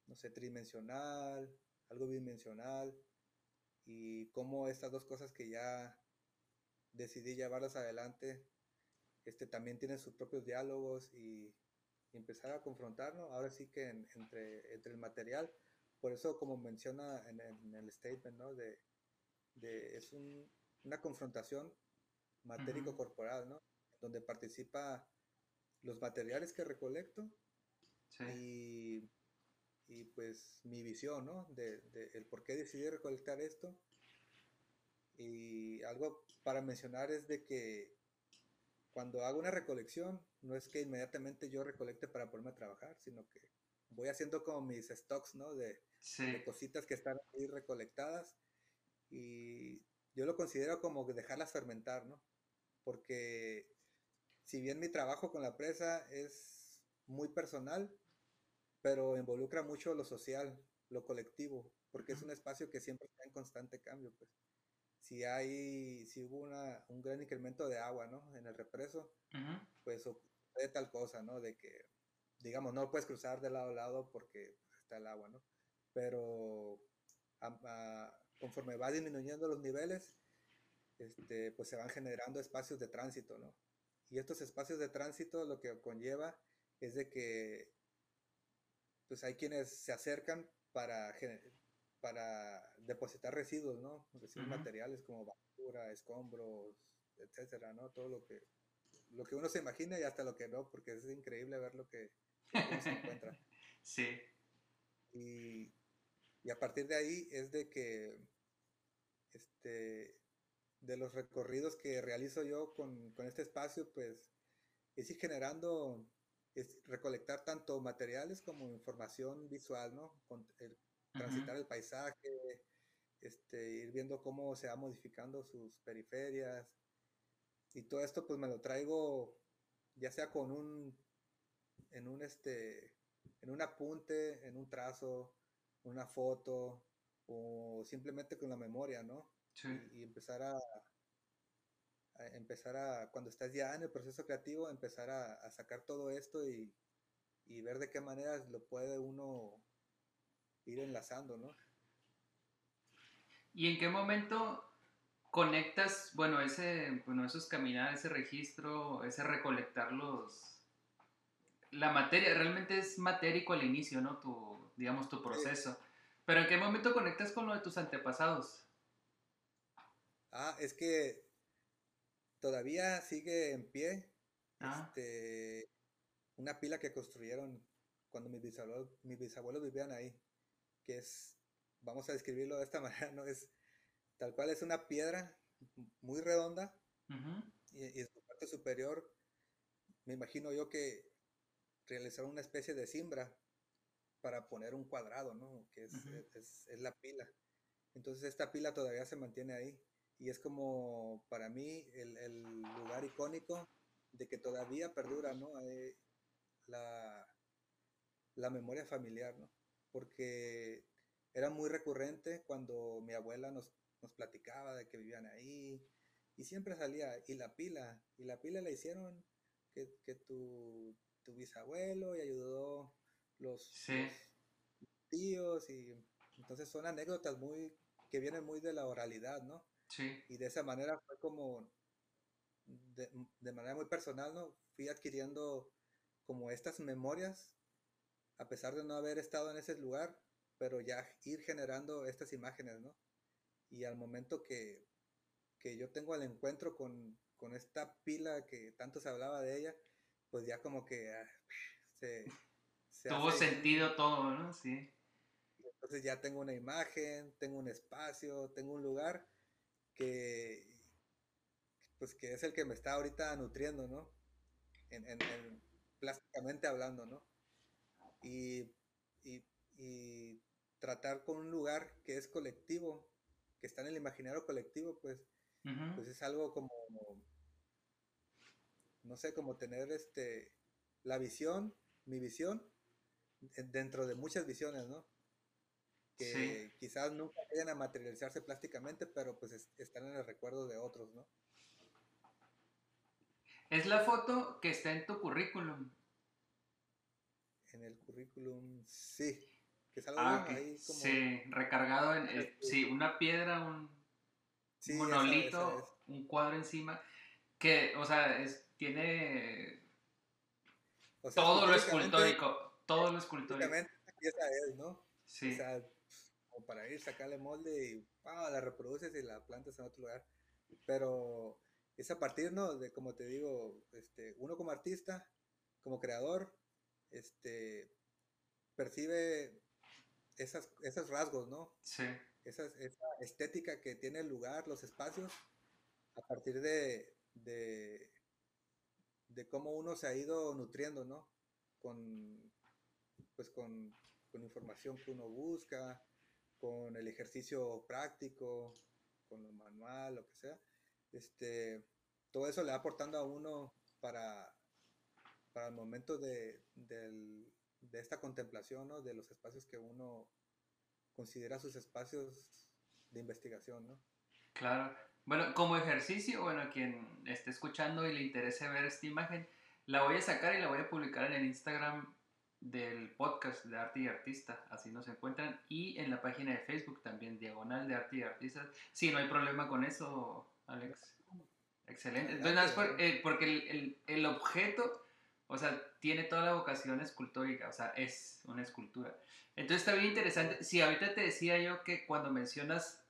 no sé, tridimensional, algo bidimensional, y cómo estas dos cosas que ya decidí llevarlas adelante, este, también tienen sus propios diálogos y, empezar a confrontarnos, ahora sí que entre, entre el material, por eso como menciona en, el statement, ¿no? De, de es un, una confrontación matérico-corporal, ¿no? Donde participa los materiales que recolecto y, y, pues mi visión, ¿no? De, de, el por qué decidí recolectar esto. Y algo para mencionar es de que cuando hago una recolección, no es que inmediatamente yo recolecte para ponerme a trabajar, sino que voy haciendo como mis stocks, ¿no? De, de cositas que están ahí recolectadas y yo lo considero como dejarlas fermentar, ¿no? Porque si bien mi trabajo con la presa es muy personal, pero involucra mucho lo social, lo colectivo, porque es un espacio que siempre está en constante cambio, pues. Si hay, si hubo una, un gran incremento de agua, ¿no? En el represo, pues de tal cosa, ¿no? De que, digamos, no puedes cruzar de lado a lado porque está el agua, ¿no? Pero conforme va disminuyendo los niveles, este, pues se van generando espacios de tránsito, ¿no? Y estos espacios de tránsito lo que conlleva es de que pues hay quienes se acercan para, para depositar residuos, ¿no? Residuos materiales como basura, escombros, etcétera, ¿no? Todo lo que, lo que uno se imagina y hasta lo que no, porque es increíble ver lo que, uno se encuentra. Sí. Y, y a partir de ahí es de que este, de los recorridos que realizo yo con, este espacio, pues es ir generando, es recolectar tanto materiales como información visual, ¿no? Con el, transitar el paisaje, este, ir viendo cómo se va modificando sus periferias. Y todo esto pues me lo traigo ya sea con un, en un, este, en un apunte, en un trazo, una foto o simplemente con la memoria, ¿no? Sí. Y, empezar a, empezar a, cuando estás ya en el proceso creativo, empezar a, sacar todo esto y, y, ver de qué manera lo puede uno ir enlazando, ¿no? ¿Y en qué momento conectas, bueno, ese, bueno, esos caminar, ese registro, ese recolectar los, la materia, realmente es matérico al inicio, ¿no? Tu, digamos, tu proceso. Pero ¿en qué momento conectas con lo de tus antepasados? Ah, es que todavía sigue en pie ah. este, una pila que construyeron cuando mis bisabuelos, mis bisabuelos vivían ahí, que es, vamos a describirlo de esta manera, ¿no? Es tal cual es una piedra muy redonda y, y, en su parte superior me imagino yo que realizaron una especie de simbra para poner un cuadrado, ¿no? Que es, es, la pila. Entonces esta pila todavía se mantiene ahí y es como para mí el, el lugar icónico de que todavía perdura, ¿no? Eh, la, la memoria familiar, ¿no? Porque era muy recurrente cuando mi abuela nos, nos platicaba de que vivían ahí y siempre salía, y la pila, y la pila la hicieron que, que tu, tu bisabuelo y ayudó los, tíos y entonces son anécdotas muy que vienen muy de la oralidad, ¿no? Sí. Y de esa manera fue como de, de manera muy personal, ¿no? Fui adquiriendo como estas memorias a pesar de no haber estado en ese lugar, pero ya ir generando estas imágenes, ¿no? Y al momento que, que yo tengo el encuentro con, con, esta pila que tanto se hablaba de ella, pues ya como que ah, se, Tuvo sentido todo, ¿no? Sí. Entonces ya tengo una imagen, tengo un espacio, tengo un lugar que, pues que es el que me está ahorita nutriendo, ¿no? En, plásticamente hablando, ¿no? Y, tratar con un lugar que es colectivo, que está en el imaginario colectivo, pues, pues es algo como, no sé, como tener este, la visión, mi visión, dentro de muchas visiones, ¿no? que quizás nunca vayan a materializarse plásticamente, pero pues están en el recuerdo de otros, ¿no? Es la foto que está en tu currículum. En el currículum, sí. Que ah, ahí como... Sí, recargado en, eh, sí, una piedra, un, monolito, un cuadro encima, que, o sea, es, tiene todo lo escultórico, todo lo escultórico. Esa es, ¿no? Sí. O sea, como para ir, sacarle molde y la reproduces y la plantas en otro lugar. Pero es a partir, ¿no? De, como te digo, este, uno como artista, como creador, este, percibe esas, esos rasgos, ¿no? Sí. esa estética que tiene el lugar, los espacios, a partir de, de, de cómo uno se ha ido nutriendo, ¿no? Con, pues con, con información que uno busca, con el ejercicio práctico, con lo manual, lo que sea. Este, todo eso le va aportando a uno para, para el momento de, de esta contemplación, ¿no? de los espacios que uno considera sus espacios de investigación. ¿no? Claro. Bueno, como ejercicio, bueno, quien esté escuchando y le interese ver esta imagen, la voy a sacar y la voy a publicar en el Instagram del podcast de Arte y Artista, así nos encuentran, y en la página de Facebook también, Diagonal de Arte y Artistas. Sí, no hay problema con eso, Alex. Excelente. Entonces, eh, porque el, el, objeto, o sea, tiene toda la vocación escultórica, o sea, es una escultura. Entonces está bien interesante. Si ahorita te decía yo que cuando mencionas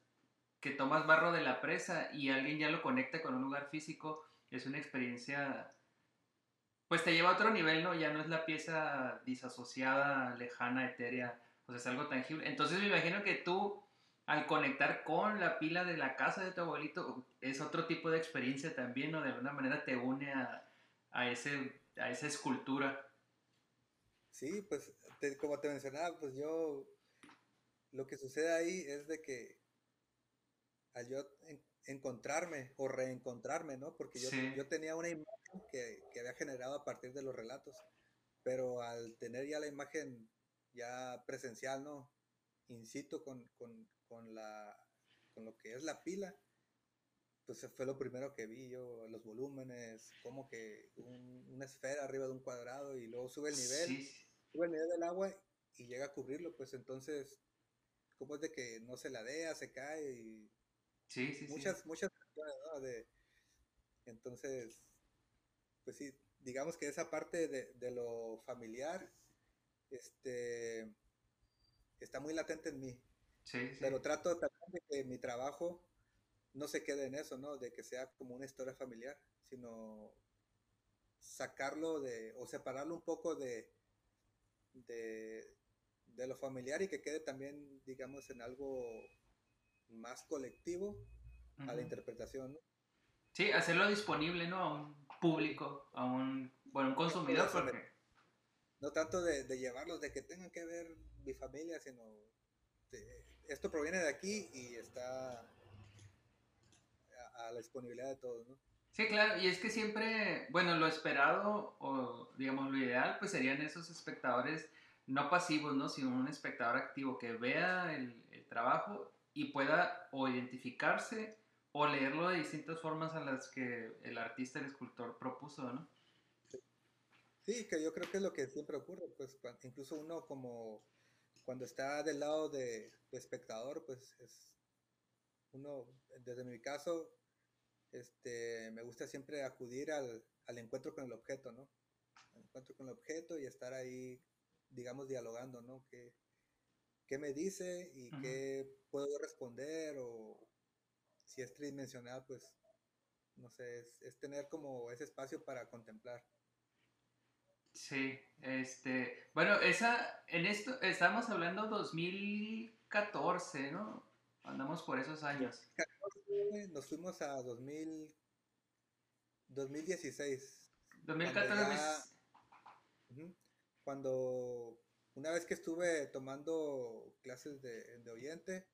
que tomas barro de la presa y alguien ya lo conecta con un lugar físico, es una experiencia, pues te lleva a otro nivel, ¿no? Ya no es la pieza disasociada, lejana, etérea, o sea, es algo tangible. Entonces me imagino que tú al conectar con la pila de la casa de tu abuelito, es otro tipo de experiencia también, ¿no? De alguna manera te une a, a ese, a esa escultura. Sí, pues como te mencionaba, pues yo, lo que sucede ahí es de que al yo encontrarme o reencontrarme, ¿no? Porque yo, yo tenía una imagen que, que había generado a partir de los relatos, pero al tener ya la imagen ya presencial, ¿no? In situ con, con, con, la, con lo que es la pila, pues fue lo primero que vi yo, los volúmenes, como que una esfera arriba de un cuadrado y luego sube el nivel, sube el nivel del agua y llega a cubrirlo, pues entonces, ¿cómo es de que no se ladea, se cae y sí, sí, muchas, muchas ¿no? De, entonces, pues sí, digamos que esa parte de, de lo familiar, este, está muy latente en mí. Pero trato también de que mi trabajo no se quede en eso, ¿no? De que sea como una historia familiar, sino sacarlo de, o separarlo un poco de, de, lo familiar y que quede también, digamos, en algo más colectivo a la interpretación, ¿no? Sí, hacerlo disponible, ¿no? A un público, a un, bueno, un consumidor, porque... No tanto de, de llevarlos, de que tengan que ver mi familia, sino de, esto proviene de aquí y está a, la disponibilidad de todos, ¿no? Sí, claro, y es que siempre, bueno, lo esperado o digamos lo ideal, pues serían esos espectadores no pasivos, ¿no? Sino un espectador activo que vea el, trabajo y pueda o identificarse o leerlo de distintas formas a las que el artista, el escultor propuso, ¿no? Sí, que yo creo que es lo que siempre ocurre, pues incluso uno como cuando está del lado de, espectador, pues es uno, desde mi caso, este, me gusta siempre acudir al, encuentro con el objeto, ¿no? Al encuentro con el objeto y estar ahí, digamos, dialogando, ¿no? ¿Qué, qué me dice y qué puedo responder? O si es tridimensional, pues, no sé, es, es tener como ese espacio para contemplar. Sí, este, bueno, esa, en esto, estamos hablando 2014, ¿no? Andamos por esos años. Nos fuimos a 2000, 2016. 2014. Cuando, una vez que estuve tomando clases de, de oyente,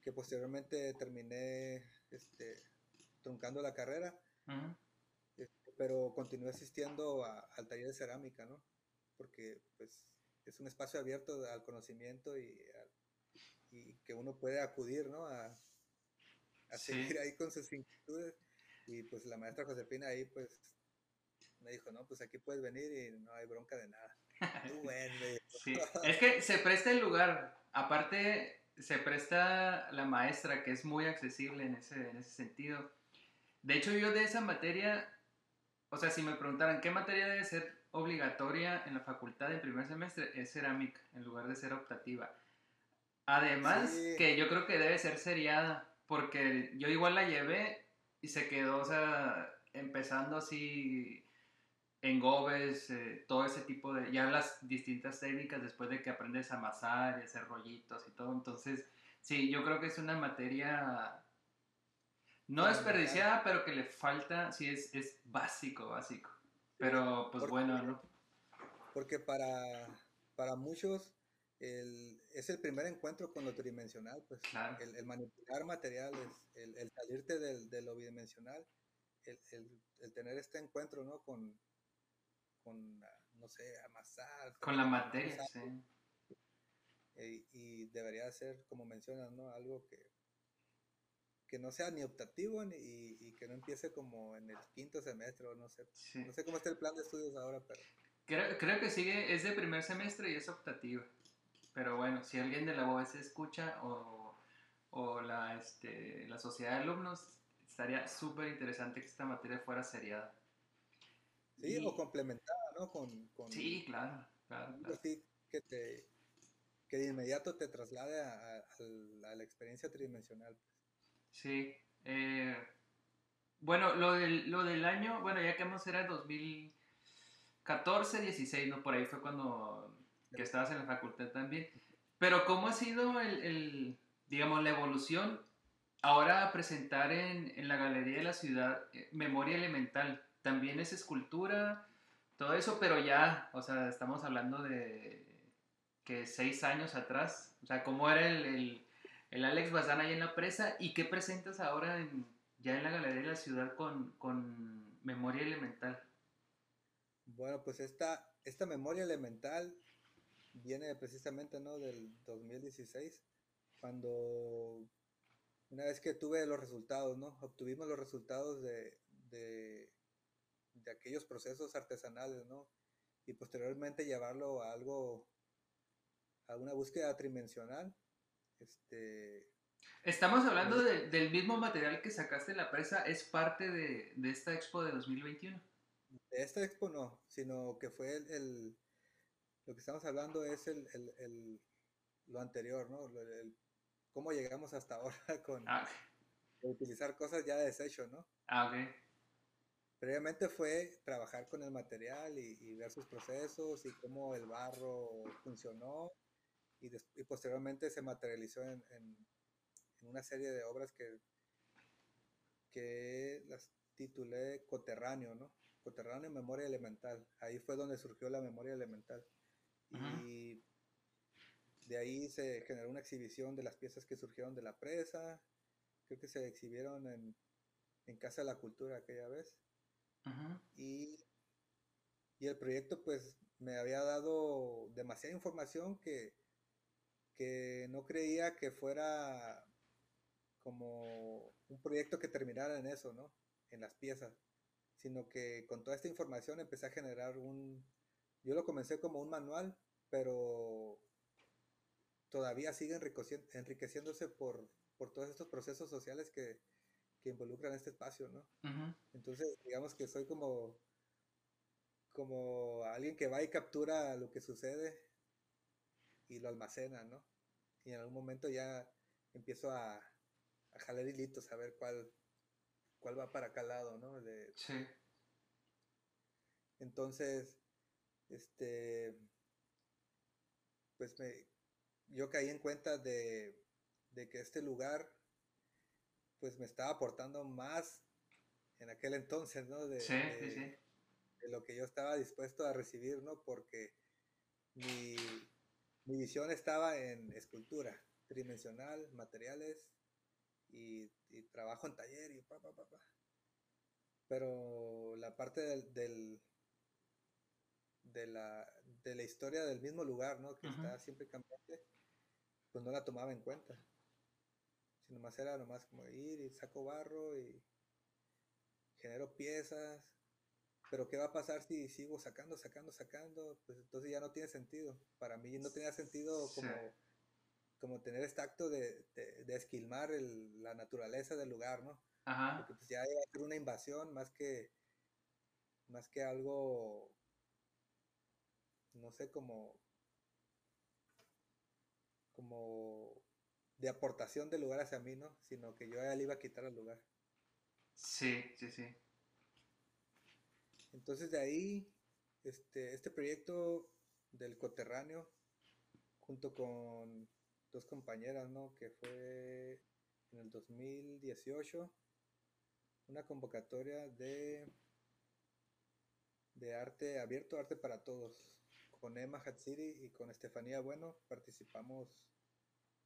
que posteriormente terminé este, truncando la carrera, pero continué asistiendo al taller de cerámica, ¿no? Porque pues es un espacio abierto al conocimiento y y que uno puede acudir, ¿no? A, a seguir ahí con sus inquietudes. Y pues la maestra Josefina ahí pues me dijo, no, pues aquí puedes venir y no hay bronca de nada. sí. Es que se presta el lugar. Aparte, se presta la maestra, que es muy accesible en ese, en ese sentido. De hecho, yo de esa materia, o sea, si me preguntaran qué materia debe ser obligatoria en la facultad en primer semestre, es cerámica, en lugar de ser optativa. Además, que yo creo que debe ser seriada, porque yo igual la llevé y se quedó, o sea, empezando así en gobes, eh, todo ese tipo de, ya las distintas técnicas después de que aprendes a amasar y hacer rollitos y todo. Entonces, sí, yo creo que es una materia no desperdiciada, pero que le falta, sí, es, es básico, básico. Pero, pues bueno, ¿no? Porque para, para muchos el, es el primer encuentro con lo tridimensional, pues el, manipular materiales, el, el salirte del, de lo bidimensional, el, el, tener este encuentro, ¿no? Con, con, ah, no sé, amasar. Con la materia, sí. Eh, y, debería ser, como mencionas, ¿no? Algo que, que no sea ni optativo ni, y, que no empiece como en el quinto semestre, no sé. No sé cómo está el plan de estudios ahora, pero... Creo, creo que sigue, es de primer semestre y es optativo. Pero bueno, si alguien de la UAS escucha o, o la, este, la sociedad de alumnos, estaría súper interesante que esta materia fuera seriada. Sí, o complementada, ¿no? Con, sí, claro, claro. que, te, que de inmediato te traslade a, la experiencia tridimensional. Pues. Sí. Eh, bueno, lo del, lo del año, bueno, ya que hemos era 2014, 16, ¿no? Por ahí fue cuando que estabas en la facultad también. Pero ¿cómo ha sido el, el digamos, la evolución ahora a presentar en, en la Galería de la Ciudad eh, Memoria Elemental? También es escultura, todo eso, pero ya, o sea, estamos hablando de que seis años atrás, o sea, cómo era el, el, Alex Bazán ahí en la presa y qué presentas ahora en, ya en la Galería de la Ciudad con, con Memoria Elemental. Bueno, pues esta, esta Memoria Elemental viene precisamente, ¿no? Del 2016, cuando una vez que tuve los resultados, ¿no? Obtuvimos los resultados de, de aquellos procesos artesanales, ¿no? Y posteriormente llevarlo a algo, a una búsqueda tridimensional. Este, Estamos hablando del mismo material que sacaste en la presa, ¿es parte de, de, esta expo de 2021? De esta expo no, sino que fue el, lo que estamos hablando es el, el, lo anterior, ¿no? cómo llegamos hasta ahora con ah, utilizar cosas ya de desecho, ¿no? Ah, ok. Previamente fue trabajar con el material y, ver sus procesos y cómo el barro funcionó y, posteriormente se materializó en, una serie de obras que, que las titulé Coterráneo, ¿no? Coterráneo memoria elemental. Ahí fue donde surgió la memoria elemental. Y de ahí se generó una exhibición de las piezas que surgieron de la presa. Creo que se exhibieron en, en Casa de la Cultura aquella vez. Y, y el proyecto pues me había dado demasiada información que, que no creía que fuera como un proyecto que terminara en eso, ¿no? En las piezas, sino que con toda esta información empecé a generar un, yo lo comencé como un manual, pero todavía sigue enriqueciéndose por, por todos estos procesos sociales que, que involucran este espacio, ¿no? Entonces, digamos que soy como, como alguien que va y captura lo que sucede y lo almacena, ¿no? Y en algún momento ya empiezo a, a jalar hilitos, a ver cuál, cuál va para cada lado, ¿no? sí. Entonces, este, pues me, yo caí en cuenta de, de que este lugar pues me estaba aportando más en aquel entonces, ¿no? De, sí, sí, sí. de lo que yo estaba dispuesto a recibir, ¿no? Porque mi, mi visión estaba en escultura tridimensional, materiales y, trabajo en taller y pa, pa, pa, pa. Pero la parte del, del de, la, de la historia del mismo lugar, ¿no? Que está siempre cambiante, pues no la tomaba en cuenta. Si nomás era nomás como ir y saco barro y genero piezas. Pero ¿qué va a pasar si sigo sacando, sacando, sacando? Pues entonces ya no tiene sentido. Para mí no tenía sentido como, como tener este acto de, de, esquilmar la naturaleza del lugar, ¿no? Ajá. Porque pues ya iba a ser una invasión más que, más que algo, no sé, como, como de aportación del lugar hacia mí, ¿no? Sino que yo ya le iba a quitar el lugar. Sí, sí, sí. Entonces de ahí, este, este proyecto del coterráneo, junto con dos compañeras, ¿no? Que fue en el 2018, una convocatoria de, de arte abierto, arte para todos. Con Emma Hatsiri y con Estefanía Bueno participamos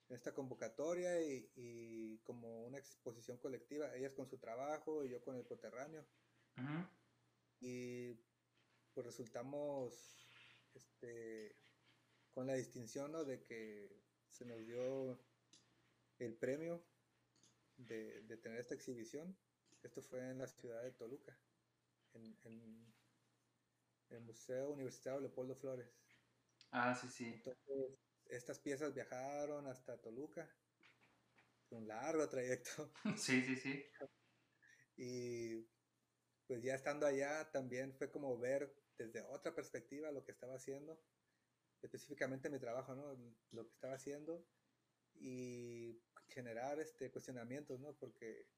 en esta convocatoria y, como una exposición colectiva, ellas con su trabajo y yo con el coterráneo. Y pues resultamos este, con la distinción de que se nos dio el premio de, tener esta exhibición. Esto fue en la ciudad de Toluca, en, en el Museo Universitario Leopoldo Flores. Ah, sí, sí. Entonces, estas piezas viajaron hasta Toluca. Un largo trayecto. Sí, sí, sí. Y pues ya estando allá también fue como ver desde otra perspectiva lo que estaba haciendo, específicamente mi trabajo, ¿no? Lo que estaba haciendo y generar este cuestionamientos, ¿no? Porque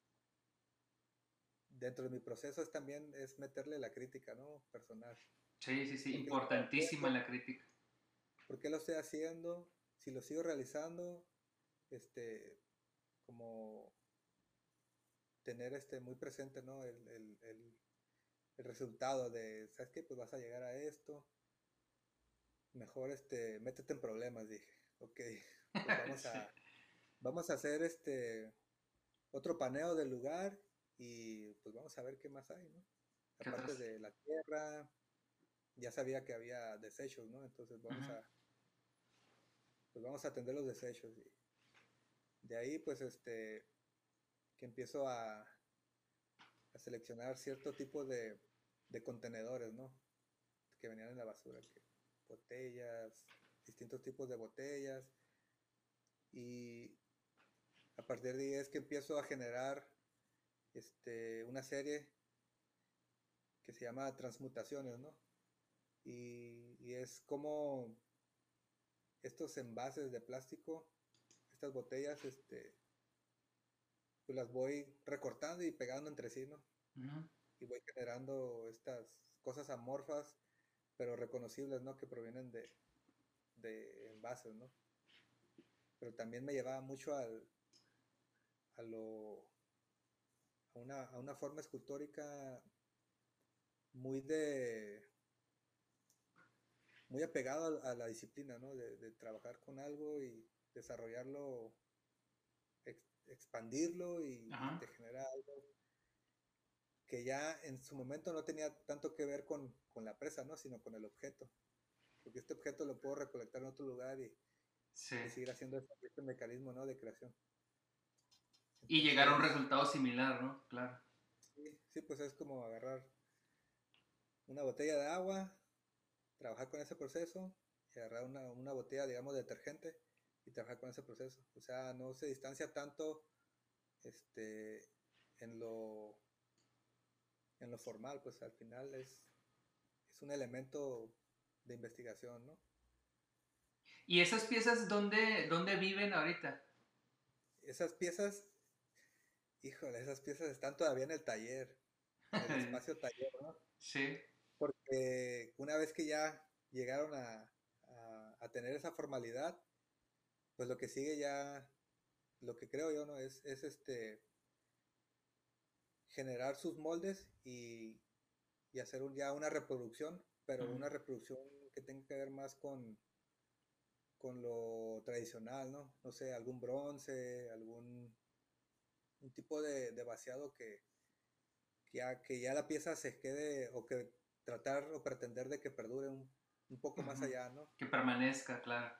dentro de mi proceso es también es meterle la crítica, ¿no? Personal. Sí, sí, sí, importantísima la crítica. ¿Por qué lo estoy haciendo? Si lo sigo realizando, este, como tener este muy presente, ¿no? El, el, el, el, resultado de, ¿sabes qué? Pues vas a llegar a esto. Mejor, este, métete en problemas, dije. Ok, pues vamos a, vamos a hacer este, otro paneo del lugar y pues vamos a ver qué más hay, ¿no? Aparte de la tierra, ya sabía que había desechos, ¿no? Entonces vamos a pues vamos a atender los desechos. Y de ahí, pues, este, que empiezo a, a seleccionar cierto tipo de, de, contenedores, ¿no? Que venían en la basura, botellas, distintos tipos de botellas. Y a partir de ahí es que empiezo a generar este, una serie que se llama Transmutaciones, ¿no? Y, y es como estos envases de plástico, estas botellas, este, pues las voy recortando y pegando entre sí, ¿no? Y voy generando estas cosas amorfas, pero reconocibles, ¿no? Que provienen de, de envases, ¿no? Pero también me llevaba mucho al, a lo, a una, a una forma escultórica muy de, muy apegado a, la disciplina, ¿no? De, trabajar con algo y desarrollarlo, expandirlo y, te genera algo que ya en su momento no tenía tanto que ver con, la presa, ¿no? Sino con el objeto. Porque este objeto lo puedo recolectar en otro lugar y, seguir haciendo este, este, mecanismo, ¿no? De creación. y llegar a un resultado similar, ¿no? Claro. Sí, sí, pues es como agarrar una botella de agua, trabajar con ese proceso y agarrar una, botella, digamos, de detergente y trabajar con ese proceso. O sea, no se distancia tanto este, en, lo, en lo formal, pues al final es, es un elemento de investigación, ¿no? ¿Y esas piezas dónde, dónde viven ahorita? Esas piezas, híjole, esas piezas están todavía en el taller, en el espacio taller, ¿no? Sí porque una vez que ya llegaron a, tener esa formalidad, pues lo que sigue ya, lo que creo yo, ¿no? Es, es este, generar sus moldes y, hacer ya una reproducción, pero una reproducción que tenga que ver más con, con lo tradicional, ¿no? No sé, algún bronce, algún un tipo de, vaciado que, ya, que ya la pieza se quede o que tratar o pretender de que perdure un, poco más allá, ¿no? Que permanezca, claro.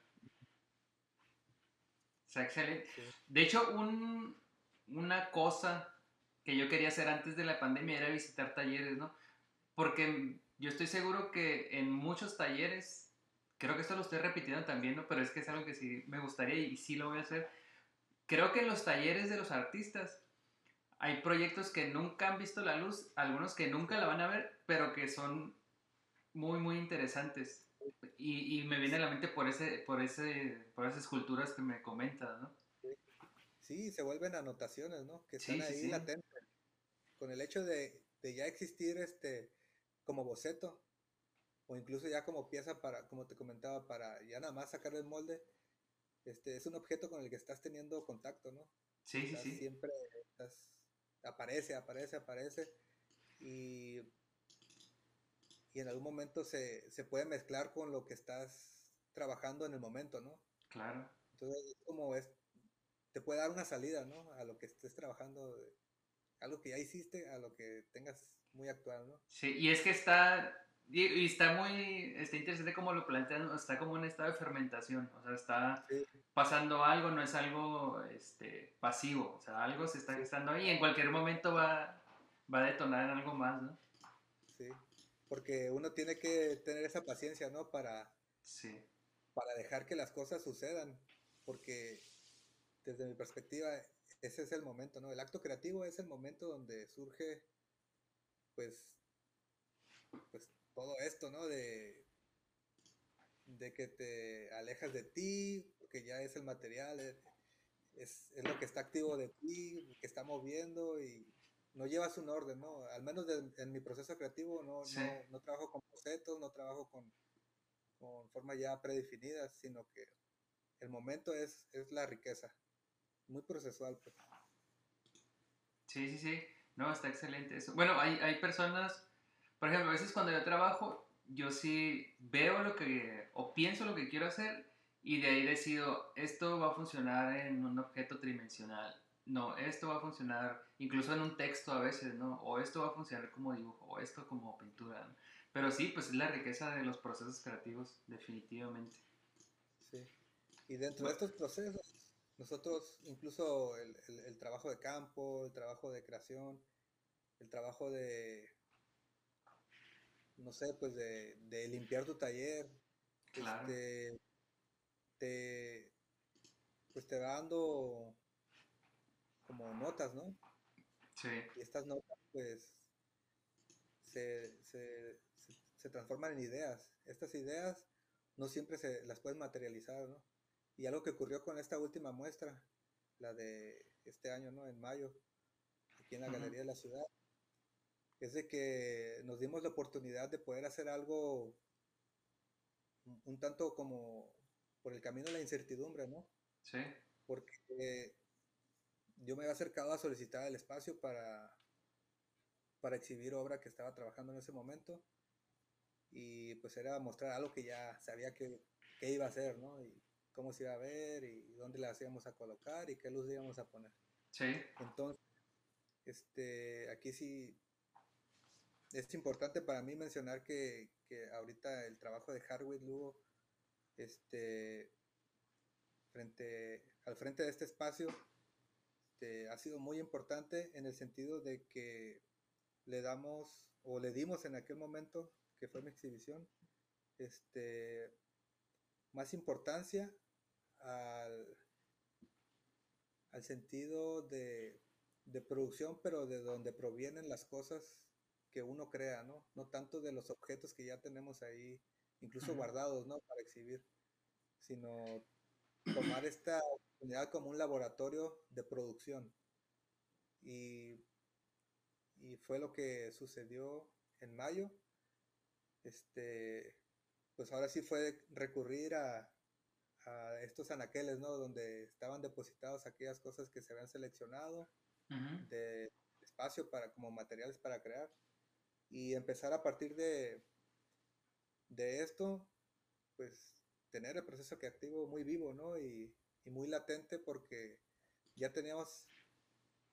sea excelente. De hecho, un, una cosa que yo quería hacer antes de la pandemia era visitar talleres, ¿no? Porque yo estoy seguro que en muchos talleres, creo que esto lo estoy repitiendo también, ¿no? Pero es que es algo que sí me gustaría y sí lo voy a hacer. Creo que en los talleres de los artistas hay proyectos que nunca han visto la luz, algunos que nunca la van a ver, pero que son muy, muy interesantes. Y, y me viene a la mente por, ese, por, ese, por esas esculturas que me comentas, ¿no? Sí, se vuelven anotaciones, ¿no? Que están ahí latentes. Con el hecho de, de, ya existir este como boceto, o incluso ya como pieza para, como te comentaba, para ya nada más sacar el molde, este, es un objeto con el que estás teniendo contacto, ¿no? Sí, sí, sí. Siempre estás, aparece, aparece, aparece. Y, y en algún momento se, se puede mezclar con lo que estás trabajando en el momento, ¿no? Claro. Entonces, como es, te puede dar una salida, ¿no? A lo que estés trabajando, algo que ya hiciste, a lo que tengas muy actual, ¿no? Sí, y es que está, y, está muy, está interesante como lo plantean, está como en estado de fermentación, o sea, está pasando algo, no es algo este, pasivo, o sea, algo se está gestando ahí y en cualquier momento va, va a detonar en algo más, ¿no? Porque uno tiene que tener esa paciencia, ¿no? Para, sí. para dejar que las cosas sucedan, porque desde mi perspectiva, ese es el momento, ¿no? El acto creativo es el momento donde surge, pues, pues todo esto, ¿no? De, de que te alejas de ti, porque ya es el material, es, es, lo que está activo de ti, que está moviendo y no llevas un orden, ¿no? Al menos en mi proceso creativo no, no, no, trabajo con bocetos, no trabajo con, con formas ya predefinidas, sino que el momento es, es la riqueza muy procesual. Pues. Sí, sí, sí. No, está excelente eso. Bueno, hay, hay personas, por ejemplo, a veces cuando yo trabajo, yo sí veo lo que, o pienso lo que quiero hacer y de ahí decido, esto va a funcionar en un objeto tridimensional. No, esto va a funcionar incluso en un texto a veces, ¿no? O esto va a funcionar como dibujo, o esto como pintura. Pero sí, pues es la riqueza de los procesos creativos, definitivamente. Sí. Y dentro de estos procesos, nosotros, incluso el, el, trabajo de campo, el trabajo de creación, el trabajo de, no sé, pues de, de limpiar tu taller, este, te, pues te va dando como notas, ¿no? Sí. Y estas notas, pues, se, se, se transforman en ideas. Estas ideas no siempre se las puedes materializar, ¿no? Y algo que ocurrió con esta última muestra, la de este año, ¿no? En mayo, aquí en la Galería de la Ciudad, es de que nos dimos la oportunidad de poder hacer algo un tanto como por el camino de la incertidumbre, ¿no? Sí. Porque yo me había acercado a solicitar el espacio para, para exhibir obra que estaba trabajando en ese momento y pues era mostrar algo que ya sabía que, que iba a hacer, ¿no? Y, cómo se iba a ver y dónde la íbamos a colocar y qué luz íbamos a poner. Sí. Entonces, este, aquí sí es importante para mí mencionar que, que ahorita el trabajo de Harwood Lugo, este, frente, al frente de este espacio, este, ha sido muy importante en el sentido de que le damos o le dimos en aquel momento que fue mi exhibición, este, más importancia al, al sentido de, de, producción, pero de donde provienen las cosas que uno crea, ¿no? No tanto de los objetos que ya tenemos ahí, incluso guardados, ¿no? Para exhibir, sino tomar esta oportunidad como un laboratorio de producción. Y, y fue lo que sucedió en mayo. Este, pues ahora sí fue recurrir a, a estos anaqueles, ¿no? Donde estaban depositados aquellas cosas que se habían seleccionado de espacio para, como materiales para crear. Y empezar a partir de, de esto, pues tener el proceso creativo muy vivo, ¿no? Y, y muy latente porque ya teníamos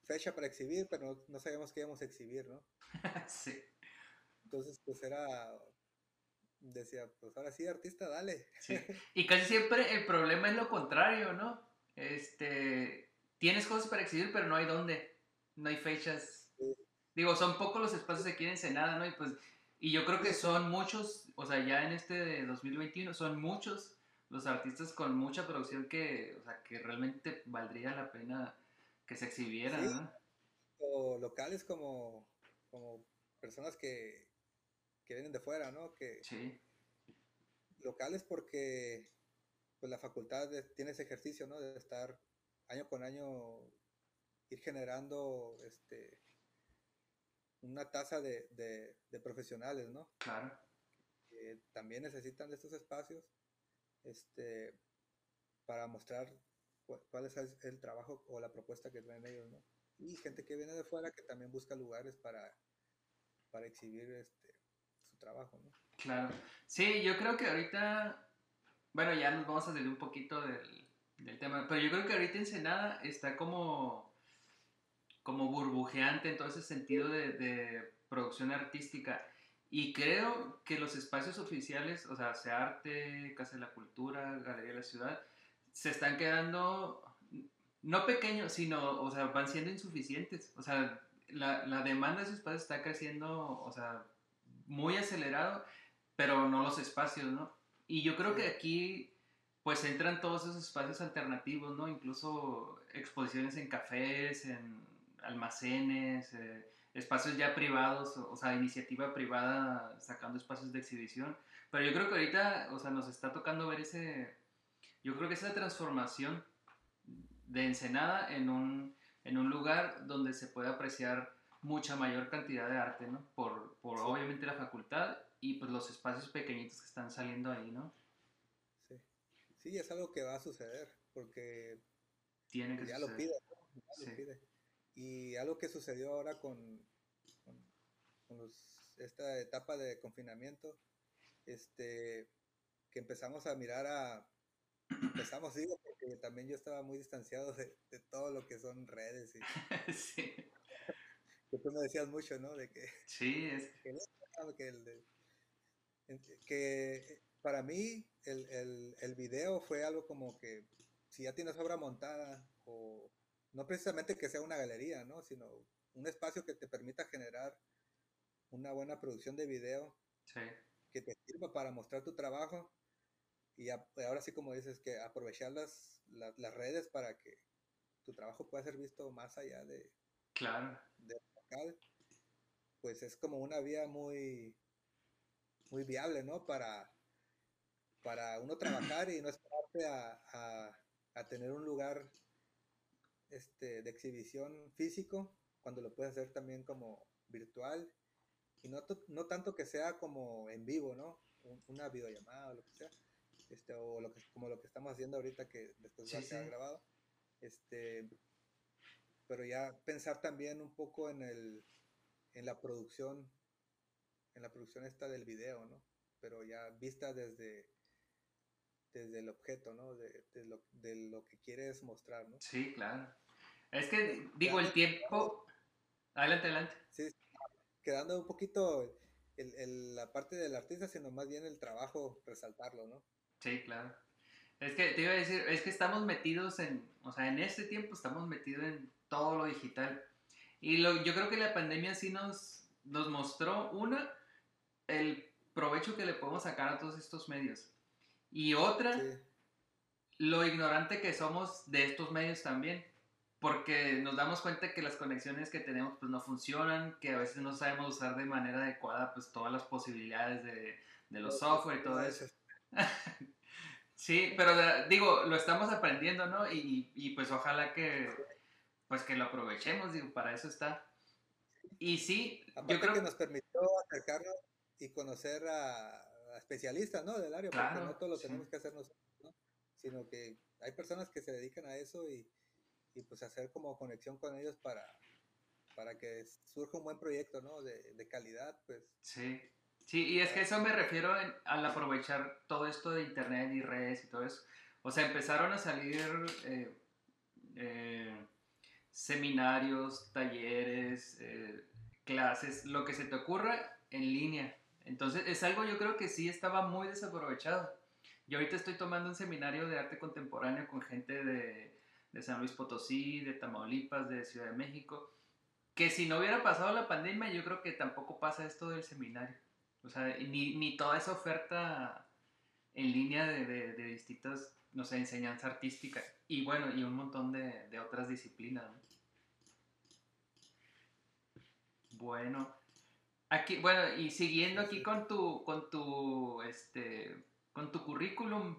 fecha para exhibir, pero no, sabíamos qué íbamos a exhibir, ¿no? sí. Entonces, pues era decía, pues ahora sí, artista, dale. Y casi siempre el problema es lo contrario, ¿no? este, tienes cosas para exhibir, pero no hay dónde, no hay fechas. Digo, son pocos los espacios aquí en Ensenada, ¿no? Y pues, y yo creo que son muchos, o sea, ya en este 2021 son muchos los artistas con mucha producción que, o sea, que realmente valdría la pena que se exhibieran, ¿no? O locales como, como personas que, que vienen de fuera, ¿no? Que, sí. Locales porque pues la facultad tiene ese ejercicio, ¿no? De estar año con año ir generando este una tasa de, de, profesionales, ¿no? Claro. Que también necesitan de estos espacios este, para mostrar cuál es el, trabajo o la propuesta que traen ellos, ¿no? Y gente que viene de fuera que también busca lugares para, para exhibir este, su trabajo, ¿no? Claro. Sí, yo creo que ahorita, bueno, ya nos vamos a salir un poquito del, del tema, pero yo creo que ahorita Ensenada está como, como burbujeante en todo ese sentido de, de producción artística. Y creo que los espacios oficiales, o sea, sea arte, Casa de la Cultura, Galería de la Ciudad, se están quedando no pequeños, sino, o sea, van siendo insuficientes. O sea, la, la demanda de esos espacios está creciendo, o sea, muy acelerado, pero no los espacios, ¿no? Y yo creo que aquí, pues entran todos esos espacios alternativos, ¿no? Incluso exposiciones en cafés, en almacenes, eh, espacios ya privados, o sea, iniciativa privada sacando espacios de exhibición. Pero yo creo que ahorita, o sea, nos está tocando ver ese, yo creo que esa transformación de Ensenada en un, en un lugar donde se puede apreciar mucha mayor cantidad de arte, ¿no? Por, por obviamente la facultad y pues los espacios pequeñitos que están saliendo ahí, ¿no? Sí, sí, es algo que va a suceder, porque Tiene que ya lo pide, ¿no? Ya lo pide. Y algo que sucedió ahora con, con, esta etapa de confinamiento, este, que empezamos a mirar a, empezamos, digo, porque también yo estaba muy distanciado de, de todo lo que son redes y... sí. Que tú me decías mucho, ¿no? De que... Sí, es... Que, que, para mí el, el, el video fue algo como que si ya tienes obra montada o no precisamente que sea una galería, ¿no? Sino un espacio que te permita generar una buena producción de video. Que te sirva para mostrar tu trabajo. Y ahora sí, como dices, que aprovechar las, las, redes para que tu trabajo pueda ser visto más allá de... Claro. De local. Pues es como una vía muy, muy viable, ¿no? Para, para uno trabajar y no esperarte a, a, a tener un lugar este, de exhibición físico, cuando lo puedes hacer también como virtual, y no, no tanto que sea como en vivo, ¿no? una videollamada o lo que sea, este, o lo que, como lo que estamos haciendo ahorita que después va a quedar grabado, este, pero ya pensar también un poco en el, en la producción, en la producción esta del video, ¿no? Pero ya vista desde, desde el objeto, ¿no? De, lo, de, lo, que quieres mostrar, ¿no? Sí, claro. Es que, digo, el tiempo... Adelante, adelante. Sí, quedando un poquito el, el, la parte del artista, sino más bien el trabajo, resaltarlo, ¿no? Sí, claro. Es que te iba a decir, es que estamos metidos en, o sea, en este tiempo estamos metidos en todo lo digital. Y lo, yo creo que la pandemia sí nos, nos mostró, una, el provecho que le podemos sacar a todos estos medios. Y otra, lo ignorante que somos de estos medios también. Porque nos damos cuenta que las conexiones que tenemos pues no funcionan, que a veces no sabemos usar de manera adecuada pues todas las posibilidades de, de los software y todo eso. sí, pero digo, lo estamos aprendiendo, ¿no? Y, y, pues ojalá que pues que lo aprovechemos, digo, para eso está. Y sí, yo creo que nos permitió acercarnos y conocer a, especialistas, ¿no? Del área, porque no todo lo tenemos que hacer nosotros, ¿no? Sino que hay personas que se dedican a eso y, y pues hacer como conexión con ellos para, para que surja un buen proyecto, ¿no? De, de calidad, pues. Sí. Sí, y es que eso me refiero al aprovechar todo esto de internet y redes y todo eso. O sea, empezaron a salir eh, eh, seminarios, talleres, eh, clases, lo que se te ocurra en línea. Entonces es algo yo creo que sí estaba muy desaprovechado. Yo ahorita estoy tomando un seminario de arte contemporáneo con gente de San Luis Potosí, de Tamaulipas, de Ciudad de México, que si no hubiera pasado la pandemia, yo creo que tampoco pasa esto del seminario. O sea, ni, ni toda esa oferta en línea de, de, de distintas, no sé, enseñanza artística y bueno, y un montón de, otras disciplinas. ¿no? Bueno, aquí, bueno, y siguiendo aquí con tu, con tu, este, con tu currículum,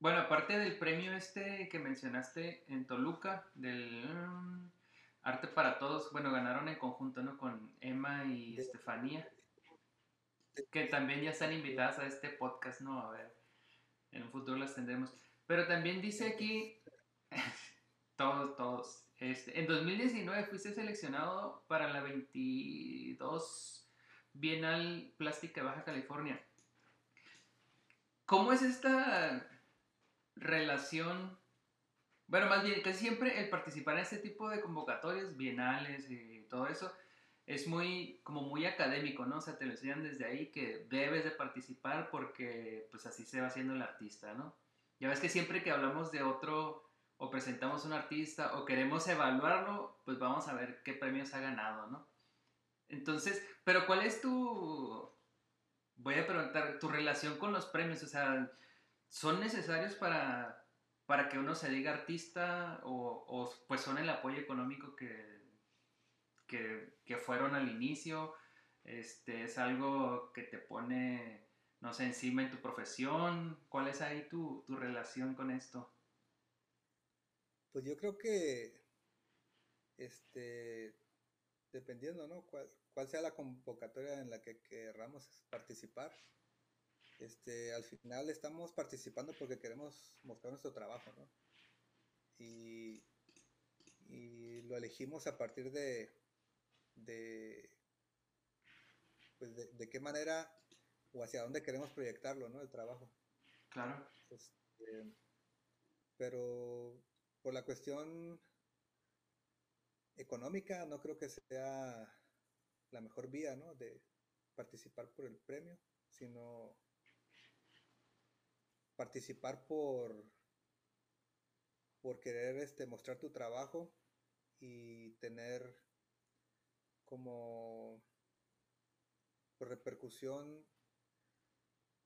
bueno, aparte del premio este que mencionaste en Toluca, del mm, Arte para Todos, bueno, ganaron en conjunto, ¿no? Con Emma y Estefanía, que también ya están invitadas a este podcast, ¿no? A ver, en un futuro las tendremos. Pero también dice aquí, todos, todos, este, en 2019 fuiste seleccionado para la 22 Bienal Plástica Baja California. ¿Cómo es esta relación? Bueno, más bien, casi siempre el participar en este tipo de convocatorias, bienales y todo eso, es muy, como muy académico, ¿no? O sea, te lo desde ahí que debes de participar porque pues así se va haciendo el artista, ¿no? Ya ves que siempre que hablamos de otro o presentamos un artista o queremos evaluarlo, pues vamos a ver qué premios ha ganado, ¿no? Entonces, pero ¿cuál es tu, voy a preguntar, tu relación con los premios? O sea, ¿son necesarios para, para que uno se diga artista o, o pues son el apoyo económico que, que, que fueron al inicio? Este, ¿Es algo que te pone, no sé, encima en tu profesión? ¿Cuál es ahí tu, tu relación con esto? Pues yo creo que, este, dependiendo, ¿no? Cuál, cuál sea la convocatoria en la que querramos participar, este, al final estamos participando porque queremos mostrar nuestro trabajo, ¿no? Y, y lo elegimos a partir de, de, pues de, de, qué manera o hacia dónde queremos proyectarlo, ¿no? El trabajo. Claro. Este, pero por la cuestión económica, no creo que sea la mejor vía, ¿no? De participar por el premio, sino participar por por querer este mostrar tu trabajo y tener como repercusión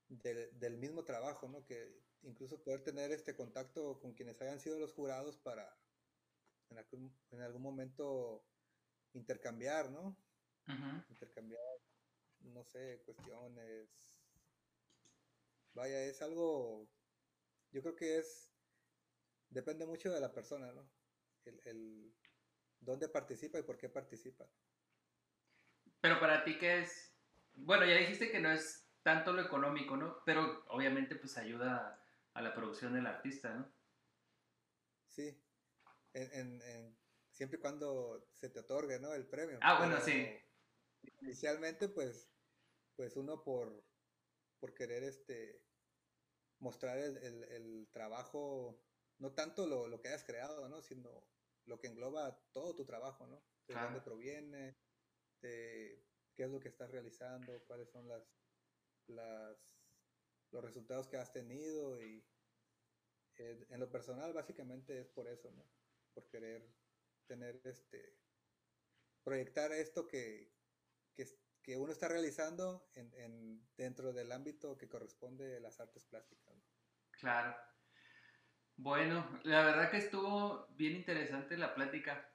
del, mismo trabajo, ¿no? Que incluso poder tener este contacto con quienes hayan sido los jurados para en algún, en algún momento intercambiar, ¿no? Intercambiar, no sé, cuestiones. Vaya, es algo, yo creo que es, depende mucho de la persona, ¿no? El, el dónde participa y por qué participa. Pero para ti, ¿qué es? Bueno, ya dijiste que no es tanto lo económico, ¿no? Pero obviamente pues ayuda a la producción del artista, ¿no? Sí, en, en, en- siempre y cuando se te otorgue, ¿no? El premio. Ah, bueno, Pero sí. Inicialmente, pues, pues uno por, por querer este mostrar el, el- el trabajo, no tanto lo, lo que hayas creado, ¿no? Sino lo que engloba todo tu trabajo, ¿no? De dónde proviene, de qué es lo que estás realizando, cuáles son las, las los resultados que has tenido y eh, en lo personal básicamente es por eso, ¿no? Por querer tener este proyectar esto que, que, uno está realizando en, en- dentro del ámbito que corresponde a las artes plásticas. ¿no? Claro. Bueno, la verdad que estuvo bien interesante la plática.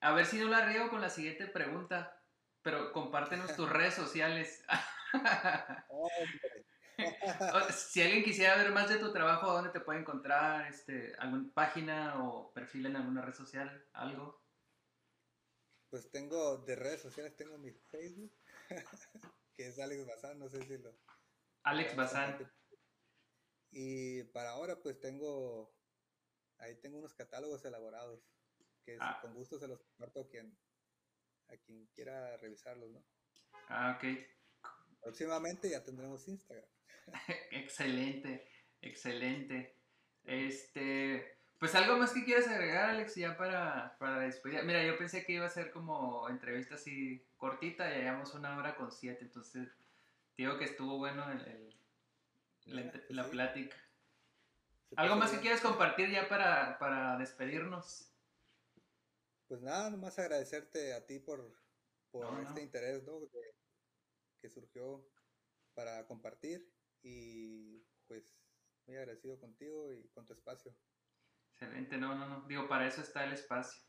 A ver si no la riego con la siguiente pregunta, pero compártenos tus redes sociales. O, si alguien quisiera ver más de tu trabajo, ¿dónde te puede encontrar? Este, ¿Alguna página o perfil en alguna red social? ¿Algo? Pues tengo de redes sociales, tengo mi Facebook, que es Alex Bazán, no sé si lo... Alex Bazán. Y para ahora pues tengo, ahí tengo unos catálogos elaborados, que Ah. con gusto se los comparto a quien, a quien quiera revisarlos, ¿no? Ah, ok. Próximamente ya tendremos Instagram. Excelente, excelente. Este, pues algo más que quieras agregar, Alex, ya para, para despedir. Mira, yo pensé que iba a ser como entrevista así cortita, ya llevamos una hora con siete, entonces digo que estuvo bueno el, el- la, pues la sí. plática. ¿Algo más que quieras compartir ya para, para despedirnos? Pues nada, nomás agradecerte a ti por, por este interés ¿no? Que surgió para compartir y pues muy agradecido contigo y con tu espacio. Excelente, no, no, no, digo, para eso está el espacio.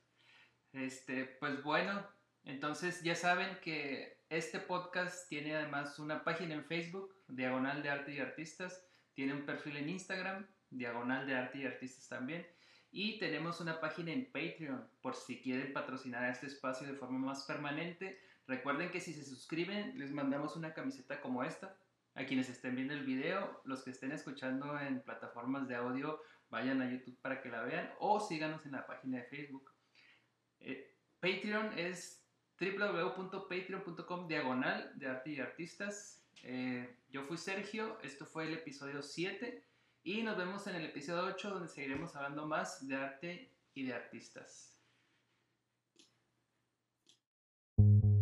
Este, pues bueno, entonces ya saben que este podcast tiene además una página en Facebook, Diagonal de Arte y Artistas, tiene un perfil en Instagram, Diagonal de Arte y Artistas también, y tenemos una página en Patreon por si quieren patrocinar este espacio de forma más permanente. Recuerden que si se suscriben les mandamos una camiseta como esta. A quienes estén viendo el video, los que estén escuchando en plataformas de audio, vayan a YouTube para que la vean o síganos en la página de Facebook. Eh, Patreon es www.patreon.com diagonal de arte y artistas. Eh, yo fui Sergio, esto fue el episodio 7 y nos vemos en el episodio 8 donde seguiremos hablando más de arte y de artistas.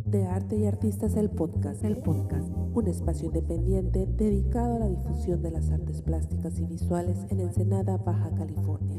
De Arte y Artistas el podcast, el podcast, un espacio independiente dedicado a la difusión de las artes plásticas y visuales en Ensenada, Baja California.